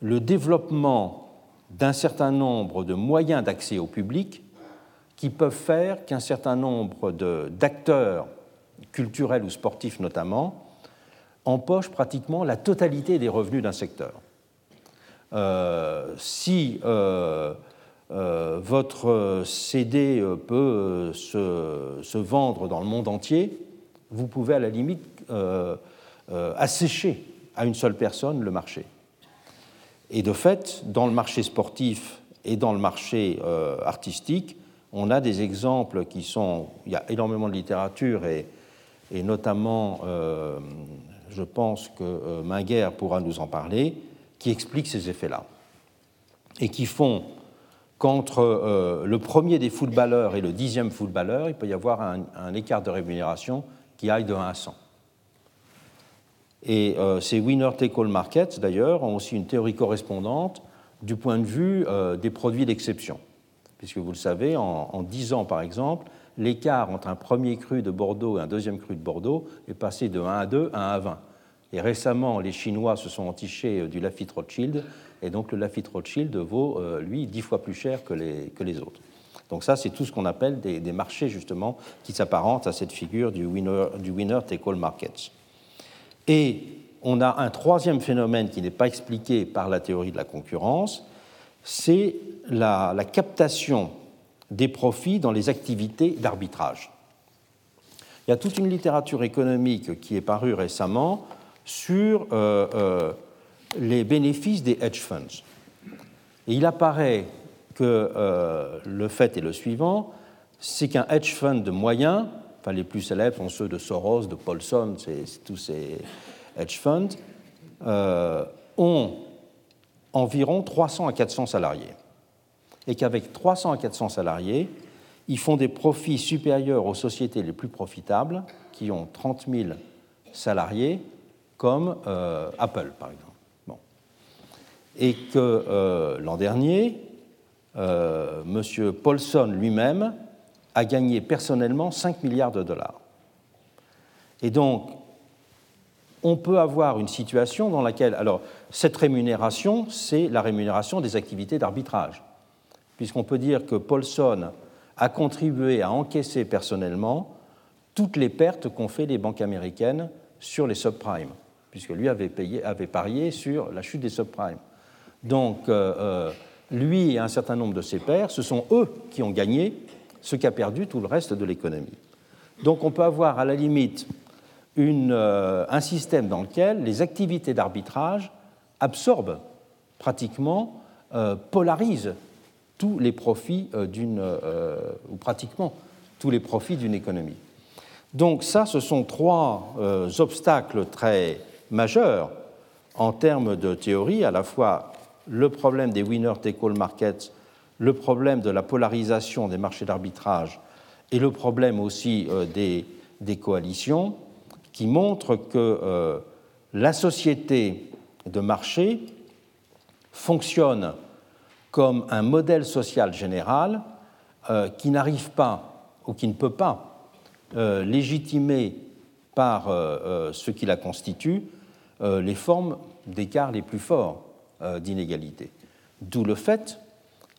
le développement d'un certain nombre de moyens d'accès au public qui peuvent faire qu'un certain nombre d'acteurs culturels ou sportifs notamment empochent pratiquement la totalité des revenus d'un secteur. Euh, si euh, euh, votre CD peut se, se, vendre dans le monde entier, vous pouvez à la limite assécher à une seule personne le marché. Et de fait, dans le marché sportif et dans le marché euh, artistique, on a des exemples qui sont. Il y a énormément de littérature et, notamment, euh, je pense que euh, pourra nous en parler, qui expliquent ces effets-là. Et qui font qu'entre le premier des footballeurs et le dixième footballeur, il peut y avoir un, un écart de rémunération qui aille de 1 à 100. Et euh, ces winner-take-all markets, d'ailleurs, ont aussi une théorie correspondante du point de vue euh, des produits d'exception. Puisque vous le savez, en, en, 10 ans, par exemple, l'écart entre un premier cru de Bordeaux et un deuxième cru de Bordeaux est passé de 1 à 2 à 1 à 20. Et récemment, les Chinois se sont entichés euh, du Lafitte Rothschild, et donc le Lafitte Rothschild vaut, lui, 10 fois plus cher que les, autres. Donc ça, c'est tout ce qu'on appelle des, marchés, justement, qui s'apparentent à cette figure du winner-take-all markets. Et on a un troisième phénomène qui n'est pas expliqué par la théorie de la concurrence, c'est la, captation des profits dans les activités d'arbitrage. Il y a toute une littérature économique qui est parue récemment sur euh, euh, les bénéfices des hedge funds. Et il apparaît que euh, le fait est le suivant, c'est qu'un hedge fund moyen enfin les plus célèbres sont ceux de Soros, de Paulson, tous ces hedge funds, euh, ont environ 300 à 400 salariés. Et qu'avec 300 à 400 salariés, ils font des profits supérieurs aux sociétés les plus profitables, qui ont 30 000 salariés, comme euh, Apple, par exemple. Bon. Et que euh, l'an dernier, M. Paulson lui-même a gagné personnellement 5 milliards de dollars. Et donc, on peut avoir une situation dans laquelle, alors, cette rémunération, c'est la rémunération des activités d'arbitrage, puisqu'on peut dire que Paulson a contribué à encaisser personnellement toutes les pertes qu'ont fait les banques américaines sur les subprimes, puisque lui avait, payé, avait parié sur la chute des subprimes. Donc, euh, euh, lui et un certain nombre de ses pairs, ce sont eux qui ont gagné ce qu'a perdu tout le reste de l'économie. Donc on peut avoir à la limite euh, un système dans lequel les activités d'arbitrage absorbent pratiquement, euh, polarisent tous les profits euh, d'une, ou pratiquement tous les profits d'une économie. Donc ça, ce sont trois obstacles très majeurs en termes de théorie, à la fois le problème des winner take all markets, le problème de la polarisation des marchés d'arbitrage et le problème aussi des, des coalitions qui montre que euh, la société de marché fonctionne comme un modèle social général euh, qui n'arrive pas ou qui ne peut pas euh, légitimer par ce qui la constitue les formes d'écart les plus forts d'inégalité. D'où le fait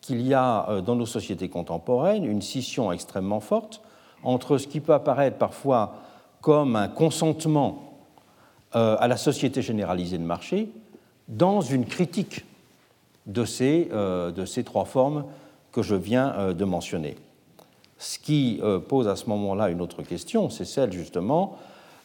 qu'il y a dans nos sociétés contemporaines une scission extrêmement forte entre ce qui peut apparaître parfois comme un consentement euh, à la société généralisée de marché dans une critique de ces, euh, trois formes que je viens euh, de mentionner. Ce qui pose à ce moment-là une autre question, c'est celle justement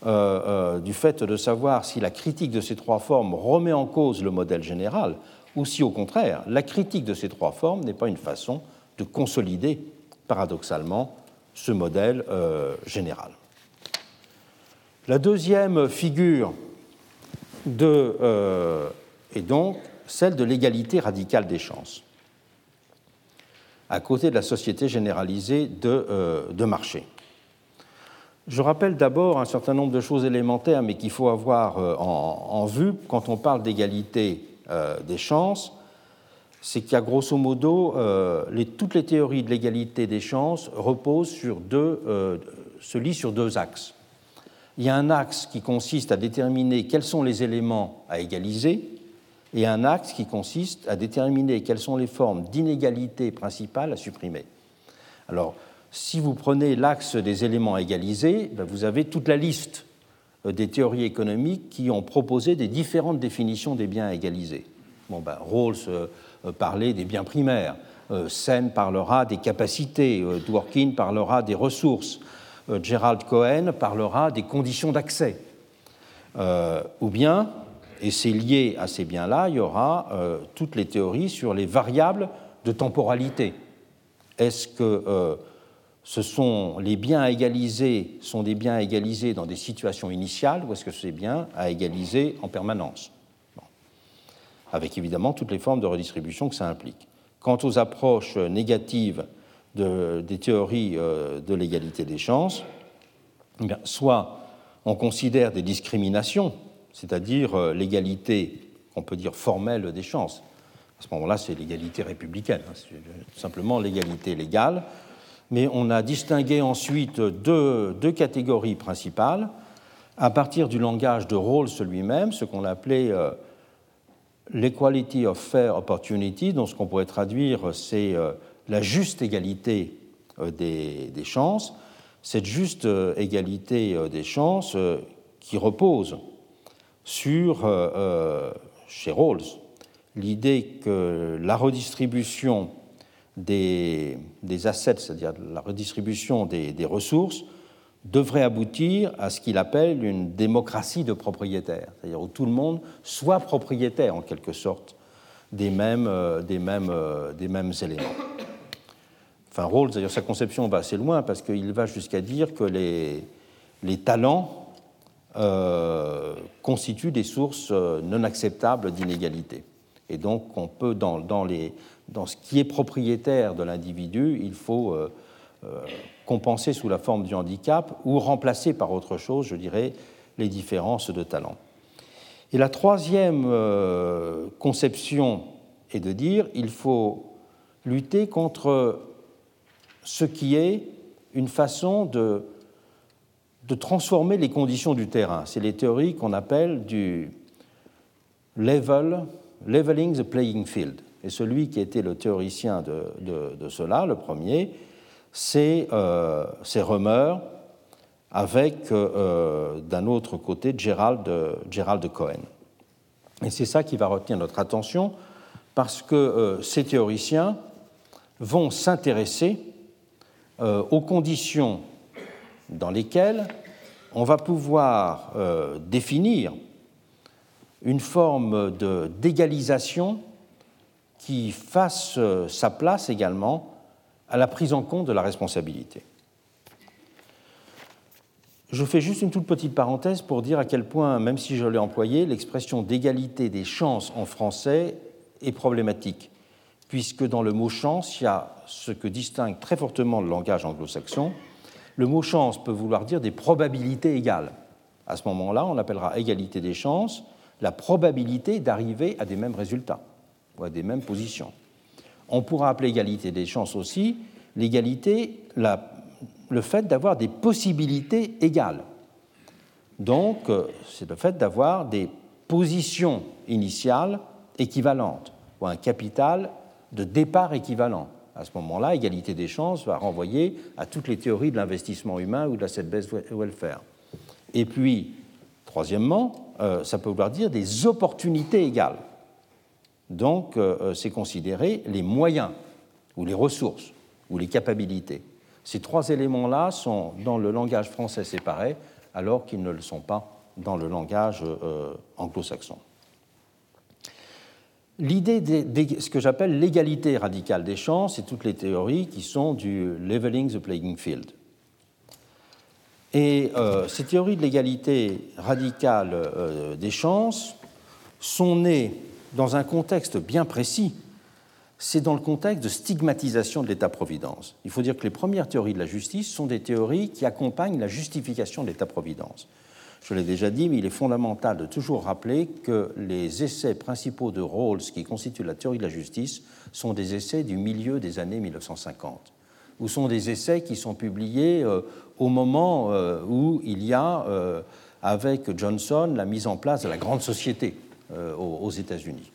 du fait de savoir si la critique de ces trois formes remet en cause le modèle général ou si au contraire la critique de ces trois formes n'est pas une façon de consolider paradoxalement ce modèle général. La deuxième figure de, euh, est donc celle de l'égalité radicale des chances, à côté de la société généralisée de, euh, marché. Je rappelle d'abord un certain nombre de choses élémentaires, mais qu'il faut avoir euh, en, vue quand on parle d'égalité des chances. C'est qu'à grosso modo, toutes les théories de l'égalité des chances reposent sur deux, se lient sur deux axes il y a un axe qui consiste à déterminer quels sont les éléments à égaliser et un axe qui consiste à déterminer quelles sont les formes d'inégalité principales à supprimer. Alors, si vous prenez l'axe des éléments à égaliser, ben, vous avez toute la liste euh, des théories économiques qui ont proposé des différentes définitions des biens à égaliser. Bon, ben, Rawls euh, euh, parlait des biens primaires, Sen parlera des capacités, Dworkin parlera des ressources, euh, Gerald Cohen parlera des conditions d'accès. Euh, ou bien, et c'est lié à ces biens-là, il y aura euh, toutes les théories sur les variables de temporalité. Est-ce que ce sont les biens à égaliser sont des biens à égaliser dans des situations initiales ou est-ce que c'est biens à égaliser en permanence? Avec évidemment toutes les formes de redistribution que ça implique. Quant aux approches négatives des théories euh, de l'égalité des chances, eh soit on considère des discriminations, c'est-à-dire euh, l'égalité, qu'on peut dire formelle des chances. À ce moment-là, c'est l'égalité républicaine, hein, tout simplement l'égalité légale. Mais on a distingué ensuite deux, deux, catégories principales à partir du langage de Rawls lui-même, ce qu'on appelait euh, l'equality of fair opportunity, dont ce qu'on pourrait traduire, c'est la juste égalité euh, des, chances, cette juste euh, égalité euh, des chances qui repose sur, chez Rawls, l'idée que la redistribution des, assets, c'est-à-dire la redistribution des, des, ressources, devrait aboutir à ce qu'il appelle une démocratie de propriétaires, c'est-à-dire où tout le monde soit propriétaire en quelque sorte des mêmes, des mêmes, des mêmes éléments. Enfin, Rawls, d'ailleurs, sa conception va assez loin parce qu'il va jusqu'à dire que les, les talents euh, constituent des sources euh, non acceptables d'inégalité. Et donc, on peut, dans, dans, les, dans, ce qui est propriétaire de l'individu, il faut euh, compenser sous la forme du handicap ou remplacer par autre chose, je dirais, les différences de talent. Et la troisième conception est de dire il faut lutter contre ce qui est une façon de, de transformer les conditions du terrain. C'est les théories qu'on appelle du level, leveling the playing field. Et celui qui était le théoricien de, cela, le premier, c'est euh, avec, euh, d'un autre côté, Gerald, Gerald Cohen. Et c'est ça qui va retenir notre attention parce que ces théoriciens vont s'intéresser aux conditions dans lesquelles on va pouvoir définir une forme d'égalisation qui fasse sa place également à la prise en compte de la responsabilité. Je fais juste une toute petite parenthèse pour dire à quel point, même si je l'ai employé, l'expression d'égalité des chances en français est problématique, puisque dans le mot chance, il y a ce que distingue très fortement le langage anglo-saxon. Le mot chance peut vouloir dire des probabilités égales. À ce moment-là, on appellera égalité des chances la probabilité d'arriver à des mêmes résultats ou à des mêmes positions. On pourra appeler égalité des chances aussi l'égalité, le fait d'avoir des possibilités égales. Donc, euh, c'est le fait d'avoir des positions initiales équivalentes ou un capital de départ équivalent. À ce moment-là, égalité des chances va renvoyer à toutes les théories de l'investissement humain ou de la set-based welfare. Et puis, troisièmement, euh, ça peut vouloir dire des opportunités égales. Donc, euh, euh, c'est considérer les moyens ou les ressources ou les capacités. Ces trois éléments-là sont dans le langage français séparé, alors qu'ils ne le sont pas dans le langage euh, anglo-saxon. L'idée de ce que j'appelle l'égalité radicale des chances, c'est toutes les théories qui sont du leveling the playing field. Et ces théories de l'égalité radicale des chances sont nées dans un contexte bien précis, c'est dans le contexte de stigmatisation de l'État-providence. Il faut dire que les premières théories de la justice sont des théories qui accompagnent la justification de l'État-providence. Je l'ai déjà dit, mais il est fondamental de toujours rappeler que les essais principaux de Rawls qui constituent la théorie de la justice sont des essais du milieu des années 1950, ou sont des essais qui sont publiés euh, au moment euh, où il y a, euh, avec Johnson, la mise en place de la grande société aux États-Unis.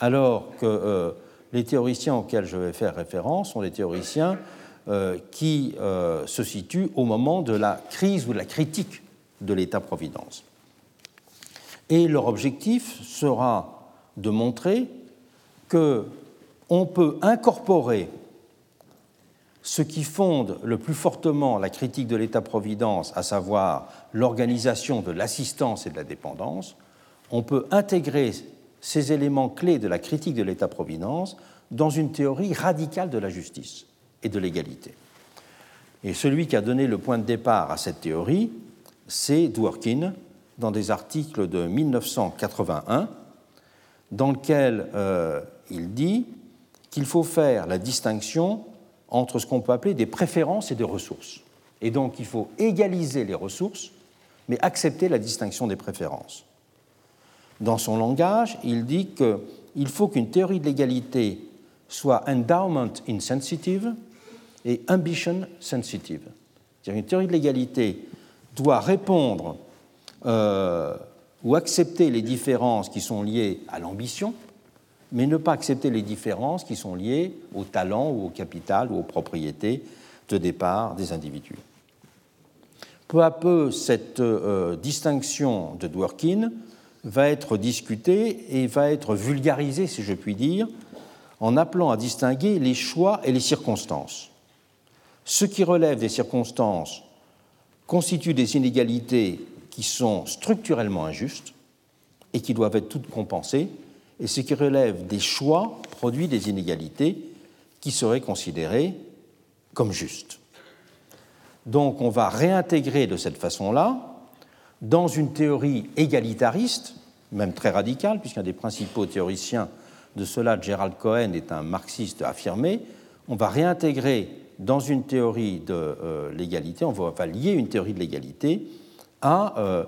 Alors que euh, les théoriciens auxquels je vais faire référence sont des théoriciens euh, qui se situent au moment de la crise ou de la critique de l'État-providence. Et leur objectif sera de montrer qu'on peut incorporer ce qui fonde le plus fortement la critique de l'État-providence, à savoir l'organisation de l'assistance et de la dépendance, on peut intégrer ces éléments clés de la critique de l'État-providence dans une théorie radicale de la justice et de l'égalité. Et celui qui a donné le point de départ à cette théorie, c'est Dworkin, dans des articles de 1981, dans lequel euh, il dit qu'il faut faire la distinction entre ce qu'on peut appeler des préférences et des ressources. Et donc il faut égaliser les ressources, mais accepter la distinction des préférences dans son langage, il dit qu'il faut qu'une théorie de l'égalité soit endowment insensitive et ambition sensitive. C'est-à-dire une théorie de l'égalité doit répondre euh, ou accepter les différences qui sont liées à l'ambition, mais ne pas accepter les différences qui sont liées au talent ou au capital ou aux propriétés de départ des individus. Peu à peu, cette euh, distinction de Dworkin va être discuté et va être vulgarisé, si je puis dire, en appelant à distinguer les choix et les circonstances. Ce qui relève des circonstances constitue des inégalités qui sont structurellement injustes et qui doivent être toutes compensées, et ce qui relève des choix produit des inégalités qui seraient considérées comme justes. Donc on va réintégrer de cette façon-là dans une théorie égalitariste, même très radicale, puisqu'un des principaux théoriciens de cela, Gerald Cohen, est un marxiste affirmé, on va réintégrer dans une théorie de euh, l'égalité, on va, lier une théorie de l'égalité à euh,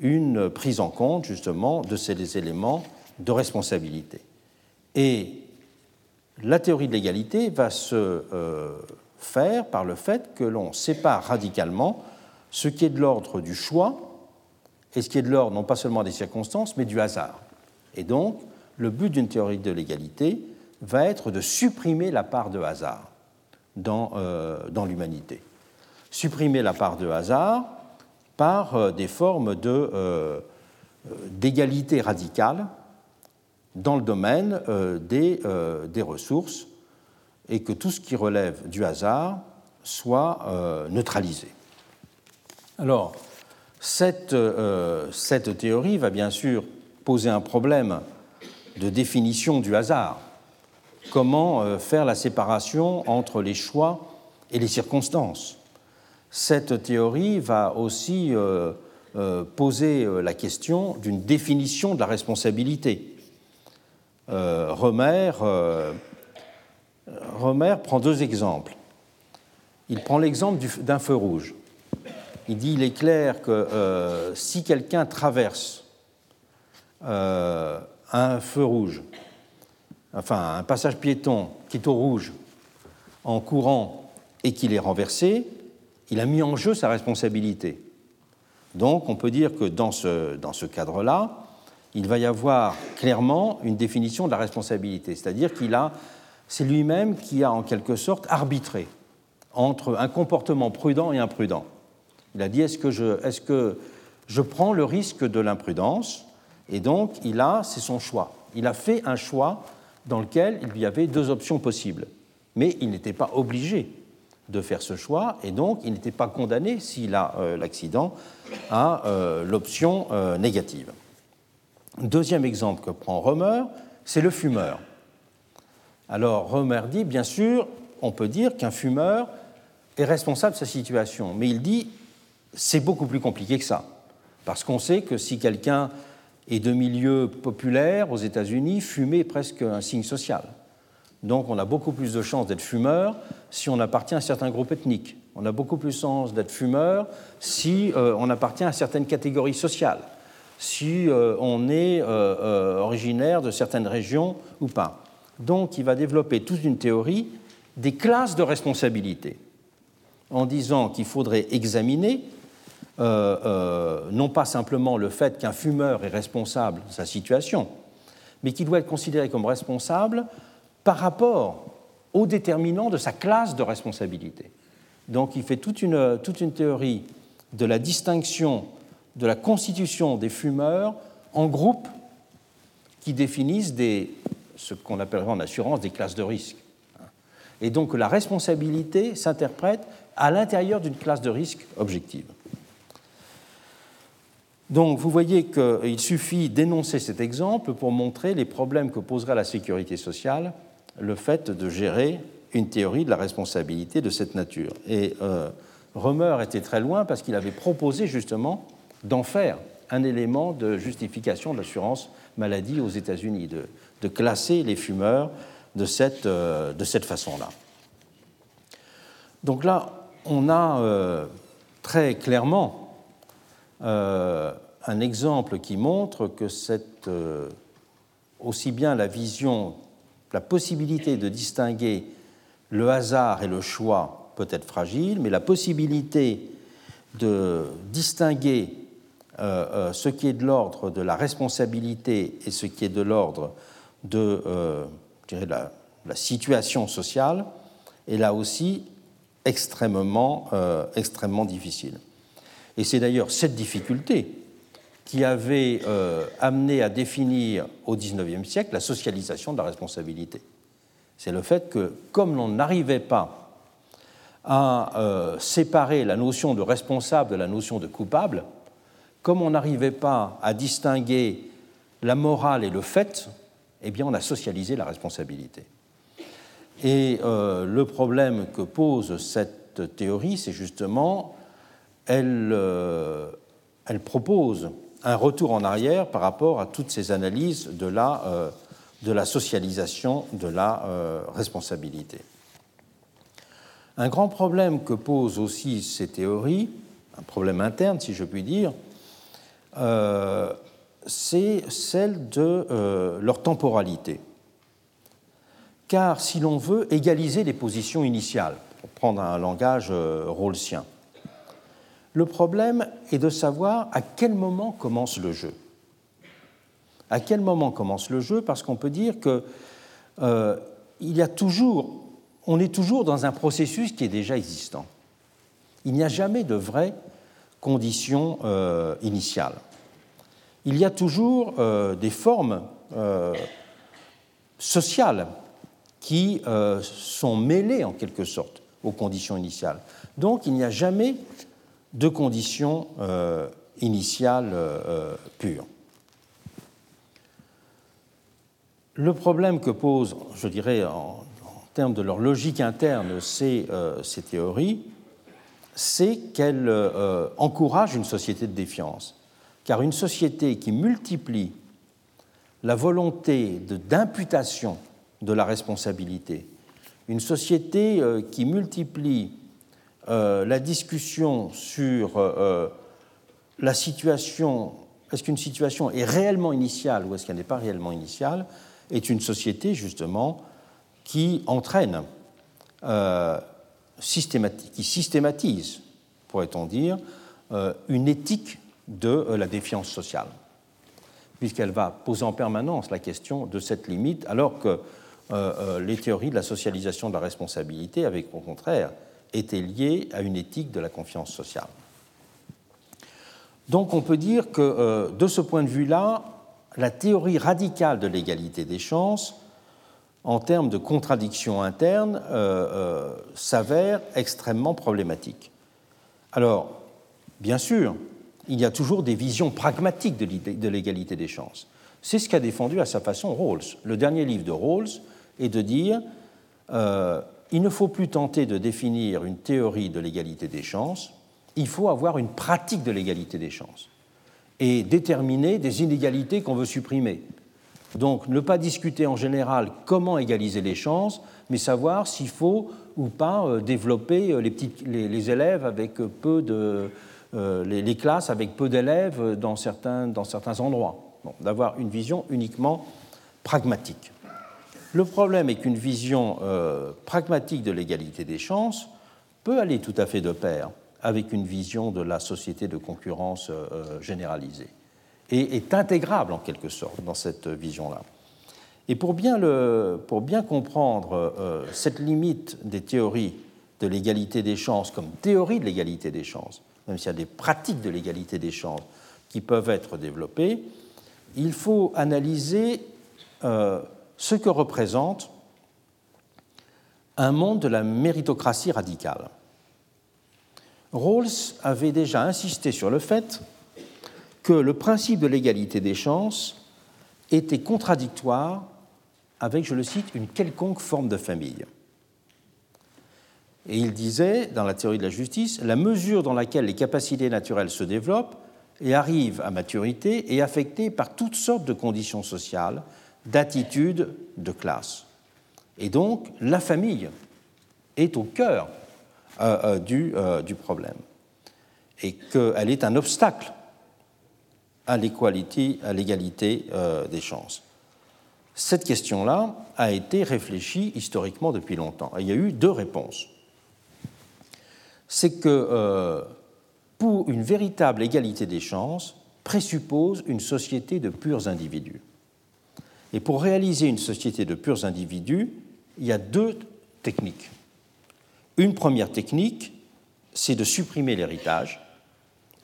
une prise en compte justement de ces éléments de responsabilité. Et la théorie de l'égalité va se euh, faire par le fait que l'on sépare radicalement ce qui est de l'ordre du choix et ce qui est de l'ordre non pas seulement des circonstances, mais du hasard. Et donc, le but d'une théorie de l'égalité va être de supprimer la part de hasard dans, euh, dans l'humanité. Supprimer la part de hasard par euh, des formes de, euh, d'égalité radicale dans le domaine des, des, ressources et que tout ce qui relève du hasard soit neutralisé. Alors, cette, cette théorie va bien sûr poser un problème de définition du hasard. Comment faire la séparation entre les choix et les circonstances? Cette théorie va aussi euh, euh, poser euh, la question d'une définition de la responsabilité. Romer, prend deux exemples. Il prend l'exemple d'un feu rouge. Il dit il est clair que si quelqu'un traverse un feu rouge, enfin un passage piéton qui est au rouge en courant et qu'il est renversé, il a mis en jeu sa responsabilité. Donc on peut dire que dans ce, dans ce cadre-là, il va y avoir clairement une définition de la responsabilité, c'est-à-dire qu'il a, c'est lui-même qui a en quelque sorte arbitré entre un comportement prudent et imprudent. Il a dit est-ce que je, prends le risque de l'imprudence? Et donc il a, c'est son choix. Il a fait un choix dans lequel il y avait deux options possibles, mais il n'était pas obligé de faire ce choix, et donc il n'était pas condamné, s'il a euh, l'accident, à euh, l'option euh, négative. Deuxième exemple que prend Romer, c'est le fumeur. Alors Romer dit, bien sûr, on peut dire qu'un fumeur est responsable de sa situation, mais il dit, c'est beaucoup plus compliqué que ça, parce qu'on sait que si quelqu'un est de milieu populaire aux États-Unis, fumer est presque un signe social. Donc on a beaucoup plus de chances d'être fumeur si on appartient à un certain groupe ethnique. On a beaucoup plus de chances d'être fumeur si euh, on appartient à certaines catégories sociales, si euh, on est euh, originaire de certaines régions ou pas. Donc il va développer toute une théorie des classes de responsabilité, en disant qu'il faudrait examiner non pas simplement le fait qu'un fumeur est responsable de sa situation, mais qu'il doit être considéré comme responsable par rapport aux déterminants de sa classe de responsabilité. Donc il fait toute une, théorie de la distinction de la constitution des fumeurs en groupes qui définissent ce qu'on appellerait en assurance des classes de risque. Et donc la responsabilité s'interprète à l'intérieur d'une classe de risque objective. Donc vous voyez qu'il suffit d'énoncer cet exemple pour montrer les problèmes que poserait la sécurité sociale le fait de gérer une théorie de la responsabilité de cette nature. Et euh, Romer était très loin parce qu'il avait proposé justement d'en faire un élément de justification de l'assurance maladie aux États-Unis, de, classer les fumeurs de cette, euh, de cette façon-là. Donc là, on a euh, très clairement un exemple qui montre que cette, aussi bien la vision la possibilité de distinguer le hasard et le choix peut être fragile, mais la possibilité de distinguer euh, euh, ce qui est de l'ordre de la responsabilité et ce qui est de l'ordre de euh, la, la, situation sociale est là aussi extrêmement, extrêmement difficile. Et c'est d'ailleurs cette difficulté qui avait euh, amené à définir au XIXe siècle la socialisation de la responsabilité. C'est le fait que, comme l'on n'arrivait pas à euh, séparer la notion de responsable de la notion de coupable, comme on n'arrivait pas à distinguer la morale et le fait, eh bien on a socialisé la responsabilité. Et euh, le problème que pose cette théorie, c'est justement, elle, elle propose un retour en arrière par rapport à toutes ces analyses de la, euh, socialisation de la euh, responsabilité. Un grand problème que posent aussi ces théories, un problème interne si je puis dire, euh, c'est celle de leur temporalité. Car si l'on veut égaliser les positions initiales, pour prendre un langage rawlsien, le problème est de savoir à quel moment commence le jeu. À quel moment commence le jeu Parce qu'on peut dire que euh, y a toujours, on est toujours dans un processus qui est déjà existant. Il n'y a jamais de vraie condition euh, initiale. Il y a toujours euh, des formes sociales qui sont mêlées en quelque sorte aux conditions initiales. Donc il n'y a jamais de conditions euh, initiales euh, pures. Le problème que posent, je dirais, en, termes de leur logique interne, ces, ces théories, c'est qu'elles encouragent une société de défiance. Car une société qui multiplie la volonté d'imputation de la responsabilité. Une société euh, qui multiplie euh, la discussion sur euh, la situation, est-ce qu'une situation est réellement initiale ou est-ce qu'elle n'est pas réellement initiale, est une société justement qui entraîne, qui systématise, pourrait-on dire, une éthique de la défiance sociale, puisqu'elle va poser en permanence la question de cette limite, alors que euh, euh, les théories de la socialisation de la responsabilité avaient au contraire été liées à une éthique de la confiance sociale. Donc on peut dire que euh, de ce point de vue-là, la théorie radicale de l'égalité des chances, en termes de contradiction interne, s'avère extrêmement problématique. Alors, bien sûr, il y a toujours des visions pragmatiques de l'égalité des chances. C'est ce qu'a défendu à sa façon Rawls. Le dernier livre de Rawls et de dire euh, il ne faut plus tenter de définir une théorie de l'égalité des chances, il faut avoir une pratique de l'égalité des chances et déterminer des inégalités qu'on veut supprimer. Donc ne pas discuter en général comment égaliser les chances, mais savoir s'il faut ou pas euh, développer euh, les, élèves avec peu de, les, classes avec peu d'élèves dans certains, dans certains endroits. D'avoir une vision uniquement pragmatique. Le problème est qu'une vision euh, pragmatique de l'égalité des chances peut aller tout à fait de pair avec une vision de la société de concurrence euh, euh, généralisée et est intégrable en quelque sorte dans cette vision-là. Et pour bien, le, pour bien comprendre cette limite des théories de l'égalité des chances comme théorie de l'égalité des chances, même s'il y a des pratiques de l'égalité des chances qui peuvent être développées, il faut analyser ce que représente un monde de la méritocratie radicale. Rawls avait déjà insisté sur le fait que le principe de l'égalité des chances était contradictoire avec, je le cite, une quelconque forme de famille. Et il disait, dans la théorie de la justice, la mesure dans laquelle les capacités naturelles se développent et arrivent à maturité est affectée par toutes sortes de conditions sociales d'attitude de classe. Et donc, la famille est au cœur euh, euh, euh, du, problème et qu'elle est un obstacle à l'égalité des chances. Cette question-là a été réfléchie historiquement depuis longtemps. Et il y a eu deux réponses. C'est que pour une véritable égalité des chances présuppose une société de purs individus. Et pour réaliser une société de purs individus, il y a deux techniques. Une première technique, c'est de supprimer l'héritage,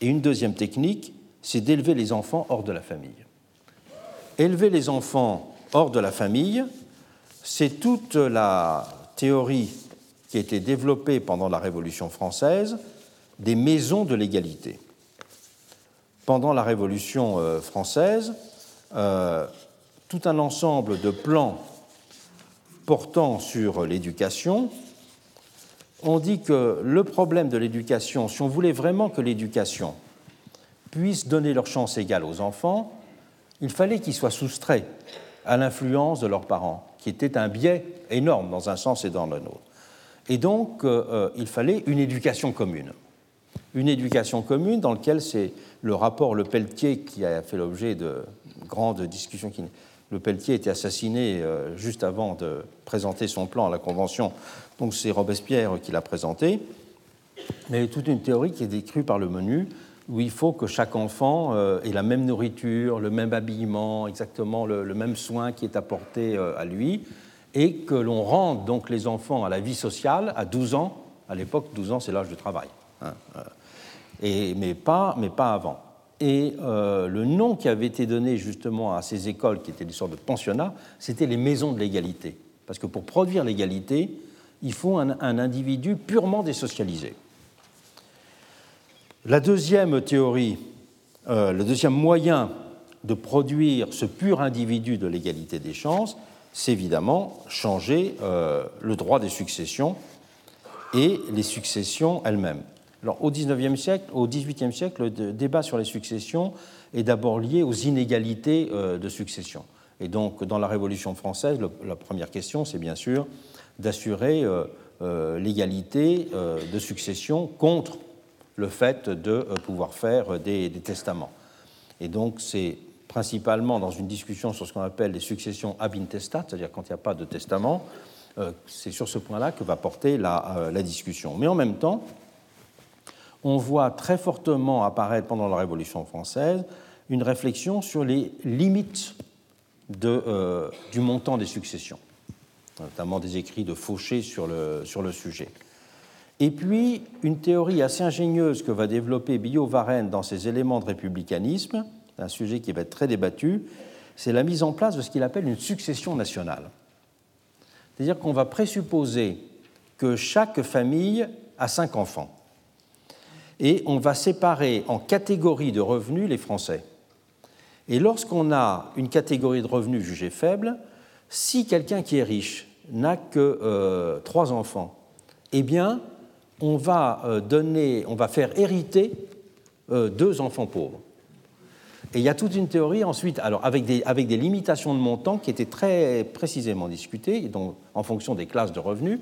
et une deuxième technique, c'est d'élever les enfants hors de la famille. Élever les enfants hors de la famille, c'est toute la théorie qui a été développée pendant la Révolution française des maisons de l'égalité. Pendant la Révolution euh, française, euh, tout un ensemble de plans portant sur l'éducation. On dit que le problème de l'éducation, si on voulait vraiment que l'éducation puisse donner leur chance égale aux enfants, il fallait qu'ils soient soustraits à l'influence de leurs parents, qui était un biais énorme dans un sens et dans le nôtre. Et donc, euh, euh, il fallait une éducation commune. Une éducation commune dans laquelle c'est le rapport Le Pelletier qui a fait l'objet de grandes discussions qui, le Pelletier était assassiné euh, juste avant de présenter son plan à la Convention, donc c'est Robespierre qui l'a présenté. Mais il y a toute une théorie qui est décrite par le menu, où il faut que chaque enfant euh, ait la même nourriture, le même habillement, exactement le, même soin qui est apporté euh, à lui, et que l'on rende donc les enfants à la vie sociale à 12 ans. À l'époque, 12 ans, c'est l'âge du travail, hein, et, mais, pas, mais pas avant. Et euh, le nom qui avait été donné justement à ces écoles, qui étaient des sortes de pensionnats, c'était les maisons de l'égalité. Parce que pour produire l'égalité, il faut un, individu purement désocialisé. La deuxième théorie, euh, le deuxième moyen de produire ce pur individu de l'égalité des chances, c'est évidemment changer euh, le droit des successions et les successions elles-mêmes. Alors, au XIXe siècle, au XVIIIe siècle, le débat sur les successions est d'abord lié aux inégalités euh, de succession. Et donc, dans la Révolution française, la première question, c'est bien sûr d'assurer euh, l'égalité de succession contre le fait de pouvoir faire des, testaments. Et donc, c'est principalement dans une discussion sur ce qu'on appelle les successions ab intestat, c'est-à-dire quand il n'y a pas de testament. Euh, c'est sur ce point-là que va porter euh, la, discussion. Mais en même temps, on voit très fortement apparaître pendant la Révolution française une réflexion sur les limites euh, du montant des successions, notamment des écrits de Fauché sur le, sur le sujet. Et puis, une théorie assez ingénieuse que va développer Billaud-Varenne dans ses éléments de républicanisme, un sujet qui va être très débattu, c'est la mise en place de ce qu'il appelle une succession nationale. C'est-à-dire qu'on va présupposer que chaque famille a cinq enfants. Et on va séparer en catégories de revenus les Français. Et lorsqu'on a une catégorie de revenus jugée faible, si quelqu'un qui est riche n'a que euh, trois enfants, eh bien, on va, euh, donner, on va faire hériter euh, deux enfants pauvres. Et il y a toute une théorie ensuite, alors avec des, avec des limitations de montant qui étaient très précisément discutées, donc en fonction des classes de revenus.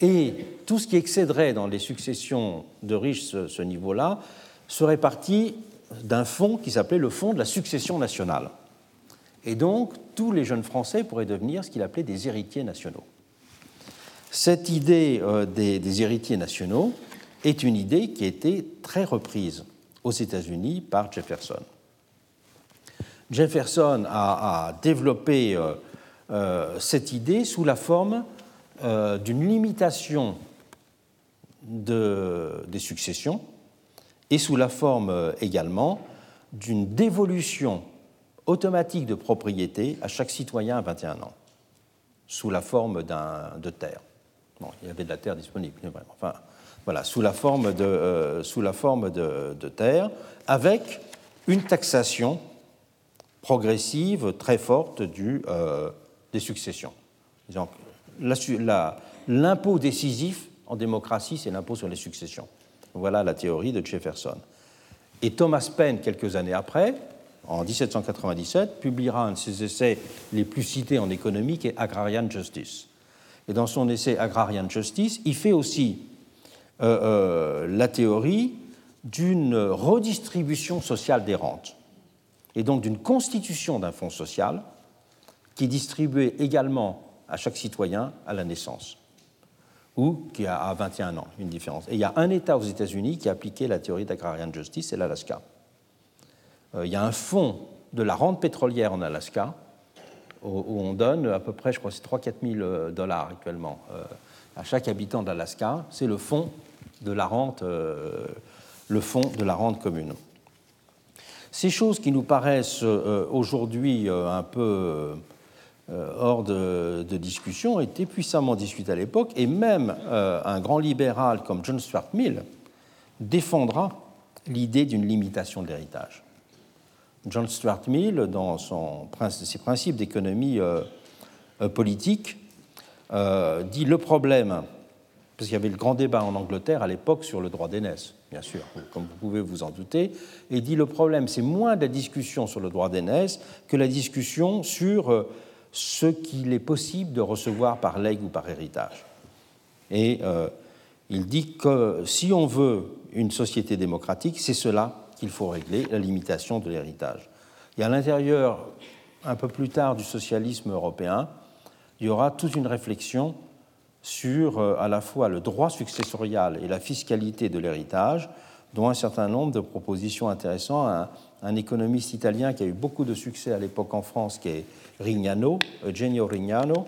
Et tout ce qui excéderait dans les successions de riches ce, niveau-là serait parti d'un fonds qui s'appelait le Fonds de la succession nationale. Et donc, tous les jeunes Français pourraient devenir ce qu'il appelait des héritiers nationaux. Cette idée euh, des, des, héritiers nationaux est une idée qui a été très reprise aux États-Unis par Jefferson. Jefferson a, développé euh, euh, cette idée sous la forme euh, d'une limitation des successions et sous la forme également d'une dévolution automatique de propriété à chaque citoyen à 21 ans, sous la forme de terre. il y avait de la terre disponible, enfin, voilà, sous la forme de, sous la forme de terre, avec une taxation progressive très forte du, euh, des successions. L'impôt décisif en démocratie, c'est l'impôt sur les successions. Voilà la théorie de Jefferson. Et Thomas Paine, quelques années après, en 1797, publiera un de ses essais les plus cités en économie, qui est Agrarian Justice. Et dans son essai Agrarian Justice, il fait aussi euh, euh, la théorie d'une redistribution sociale des rentes et donc d'une constitution d'un fonds social qui est distribué également à chaque citoyen à la naissance ou qui a 21 ans, une différence. Et il y a un État aux États-Unis qui a appliqué la théorie d'agrarian justice, c'est l'Alaska. Euh, il y a un fonds de la rente pétrolière en Alaska où on donne à peu près, je crois, c'est 3-4 000 euh, dollars actuellement euh, à chaque habitant d'Alaska. C'est le fonds de la rente, le fonds de la rente commune. Ces choses qui nous paraissent aujourd'hui un peu hors de, discussion étaient puissamment discutées à l'époque, et même un grand libéral comme John Stuart Mill défendra l'idée d'une limitation de l'héritage. John Stuart Mill, dans son, ses principes d'économie politique, dit le problème, parce qu'il y avait le grand débat en Angleterre à l'époque sur le droit d'aînesse, bien sûr, comme vous pouvez vous en douter, et dit le problème, c'est moins la discussion sur le droit d'aînesse que la discussion sur euh, ce qu'il est possible de recevoir par legs ou par héritage. Et euh, il dit que si on veut une société démocratique, c'est cela qu'il faut régler, la limitation de l'héritage. Et à l'intérieur, un peu plus tard, du socialisme européen, il y aura toute une réflexion sur euh, à la fois le droit successorial et la fiscalité de l'héritage, dont un certain nombre de propositions intéressantes. Un, économiste italien qui a eu beaucoup de succès à l'époque en France, qui est Rignano, Eugenio Rignano,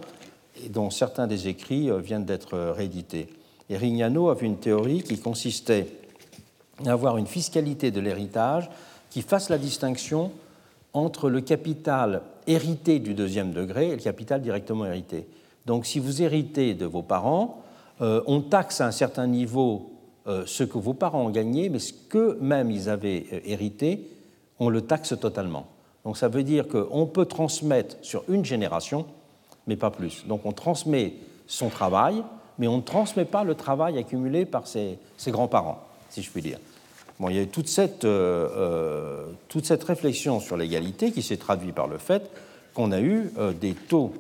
dont certains des écrits euh, viennent d'être euh, réédités. Et Rignano avait une théorie qui consistait à avoir une fiscalité de l'héritage qui fasse la distinction entre le capital hérité du deuxième degré et le capital directement hérité. Donc si vous héritez de vos parents, euh, on taxe à un certain niveau ce que vos parents ont gagné, mais ce qu'eux-mêmes ils avaient euh, hérité, on le taxe totalement. Donc ça veut dire qu'on peut transmettre sur une génération, mais pas plus. Donc on transmet son travail, mais on ne transmet pas le travail accumulé par ses, grands-parents, si je puis dire. Bon, il y a eu toute cette, toute cette réflexion sur l'égalité qui s'est traduite par le fait qu'on a eu des taux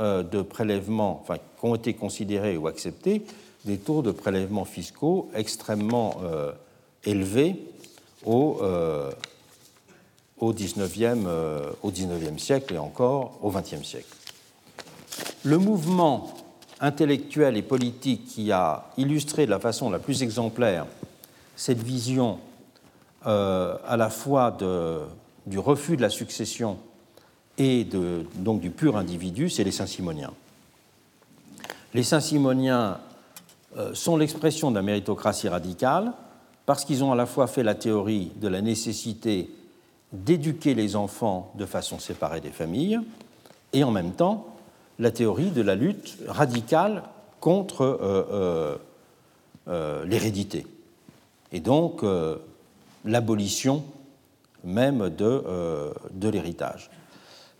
euh, de prélèvements, enfin, qui ont été considérés ou acceptés, des taux de prélèvements fiscaux extrêmement euh, élevés au, euh, au, 19e, au 19e siècle et encore au 20e siècle. Le mouvement intellectuel et politique qui a illustré de la façon la plus exemplaire cette vision à la fois du refus de la succession et donc du pur individu, c'est les Saint-Simoniens. Les Saint-Simoniens euh, sont l'expression de méritocratie radicale parce qu'ils ont à la fois fait la théorie de la nécessité d'éduquer les enfants de façon séparée des familles et en même temps la théorie de la lutte radicale contre euh, euh, l'hérédité et donc l'abolition même de l'héritage.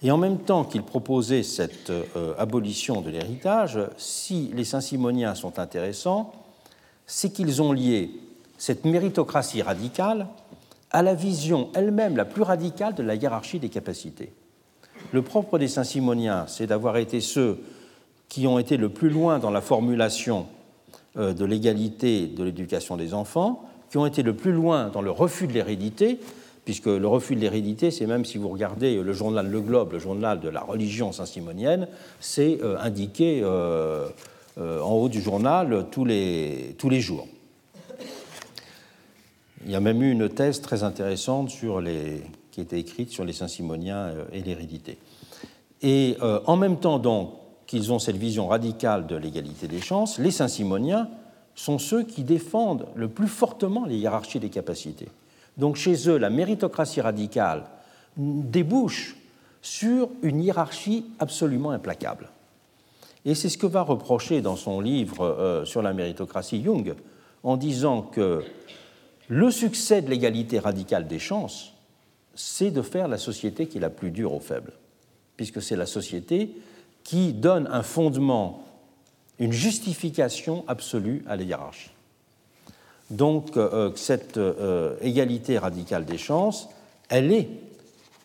Et en même temps qu'il proposait cette euh, abolition de l'héritage, si les Saint-Simoniens sont intéressants, c'est qu'ils ont lié cette méritocratie radicale à la vision elle-même la plus radicale de la hiérarchie des capacités. Le propre des Saint-Simoniens, c'est d'avoir été ceux qui ont été le plus loin dans la formulation euh, de l'égalité de l'éducation des enfants, qui ont été le plus loin dans le refus de l'hérédité, puisque le refus de l'hérédité, c'est même si vous regardez le journal Le Globe, le journal de la religion saint-simonienne, c'est euh, indiqué euh, euh, en haut du journal tous les, jours. Il y a même eu une thèse très intéressante sur les, qui était écrite sur les Saint-Simoniens et l'hérédité. Et en même temps donc qu'ils ont cette vision radicale de l'égalité des chances, les Saint-Simoniens sont ceux qui défendent le plus fortement les hiérarchies des capacités. Donc chez eux, la méritocratie radicale débouche sur une hiérarchie absolument implacable. Et c'est ce que va reprocher dans son livre euh, sur la méritocratie Jung, en disant que le succès de l'égalité radicale des chances, c'est de faire la société qui est la plus dure aux faibles, puisque c'est la société qui donne un fondement, une justification absolue à la hiérarchie. Donc euh, cette euh, égalité radicale des chances, elle est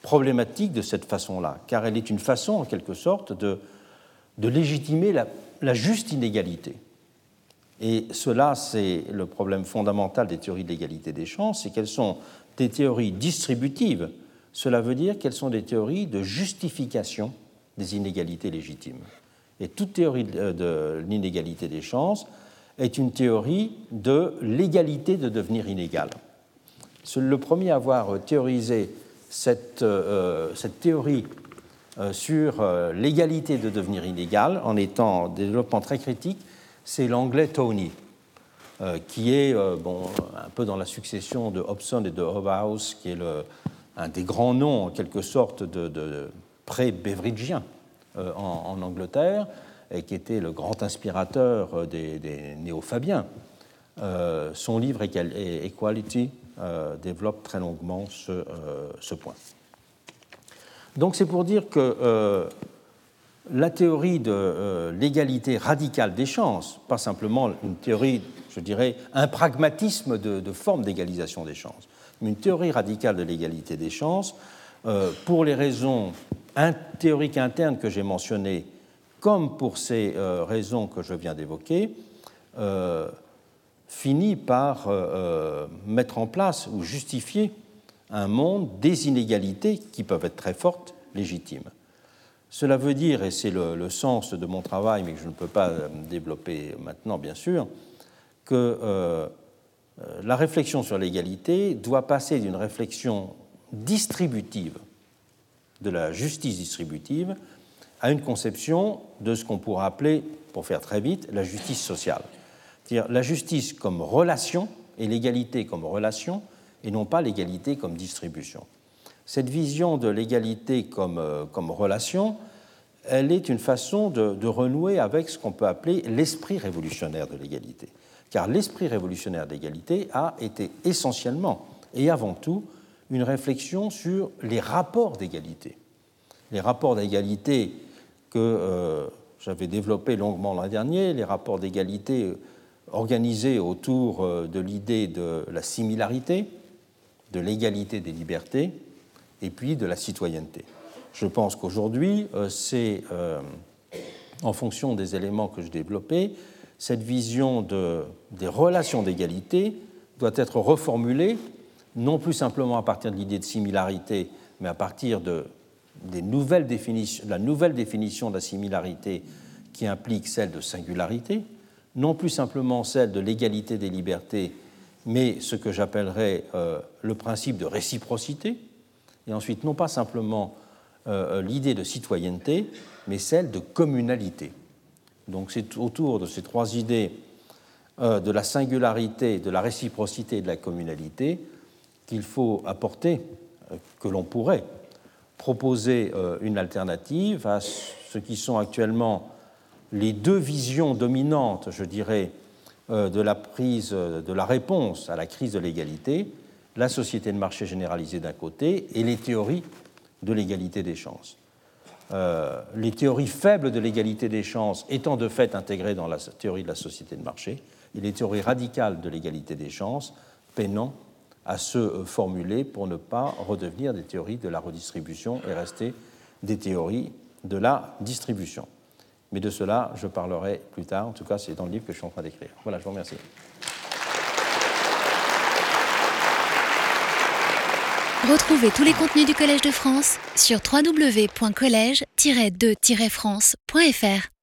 problématique de cette façon-là, car elle est une façon, en quelque sorte, de, légitimer la, juste inégalité. Et cela, c'est le problème fondamental des théories de l'égalité des chances, c'est qu'elles sont des théories distributives. Cela veut dire qu'elles sont des théories de justification des inégalités légitimes. Et toute théorie de l'inégalité des chances est une théorie de l'égalité de devenir inégal. Le premier à avoir théorisé cette, euh, cette théorie euh, sur euh, l'égalité de devenir inégal en étant en développement très critique, c'est l'anglais Tony, qui est bon, un peu dans la succession de Hobson et de Hobhouse, qui est un des grands noms en quelque sorte de, pré-beveridgien en, Angleterre, et qui était le grand inspirateur euh, des, néo-fabiens. Euh, son livre Equality euh, développe très longuement ce, point. Donc c'est pour dire que la théorie de l'égalité radicale des chances, pas simplement une théorie, je dirais, un pragmatisme de forme d'égalisation des chances, mais une théorie radicale de l'égalité des chances, pour les raisons théoriques internes que j'ai mentionnées comme pour ces euh, raisons que je viens d'évoquer, euh, finit par euh, mettre en place ou justifier un monde des inégalités qui peuvent être très fortes, légitimes. Cela veut dire, et c'est le, sens de mon travail, mais que je ne peux pas développer maintenant, bien sûr, que la réflexion sur l'égalité doit passer d'une réflexion distributive, de la justice distributive, à une conception de ce qu'on pourrait appeler, pour faire très vite, la justice sociale. C'est-à-dire la justice comme relation et l'égalité comme relation et non pas l'égalité comme distribution. Cette vision de l'égalité comme, euh, comme, relation, elle est une façon de, de renouer avec ce qu'on peut appeler l'esprit révolutionnaire de l'égalité. Car l'esprit révolutionnaire d'égalité a été essentiellement et avant tout une réflexion sur les rapports d'égalité. Les rapports d'égalité que euh, j'avais développés longuement l'an dernier, les rapports d'égalité organisés autour euh, de l'idée de la similarité, de l'égalité des libertés et puis de la citoyenneté. Je pense qu'aujourd'hui, euh, c'est en fonction des éléments que je développais, cette vision de, des relations d'égalité doit être reformulée non plus simplement à partir de l'idée de similarité, mais à partir de, la nouvelle définition de la similarité qui implique celle de singularité, non plus simplement celle de l'égalité des libertés, mais ce que j'appellerais euh, le principe de réciprocité, et ensuite non pas simplement euh, l'idée de citoyenneté, mais celle de communalité. Donc c'est autour de ces trois idées euh, de la singularité, de la réciprocité et de la communalité qu'il faut apporter, euh, que l'on pourrait proposer euh, une alternative à ce qui sont actuellement les deux visions dominantes, je dirais, euh, de la prise, de la réponse à la crise de l'égalité, la société de marché généralisée d'un côté et les théories de l'égalité des chances. les théories faibles de l'égalité des chances étant de fait intégrées dans la théorie de la société de marché, et les théories radicales de l'égalité des chances peinant à se formuler pour ne pas redevenir des théories de la redistribution et rester des théories de la distribution. Mais de cela, je parlerai plus tard. En tout cas, c'est dans le livre que je suis en train d'écrire. Voilà, je vous remercie. Retrouvez tous les contenus du Collège de France sur www.colège-2-france.fr.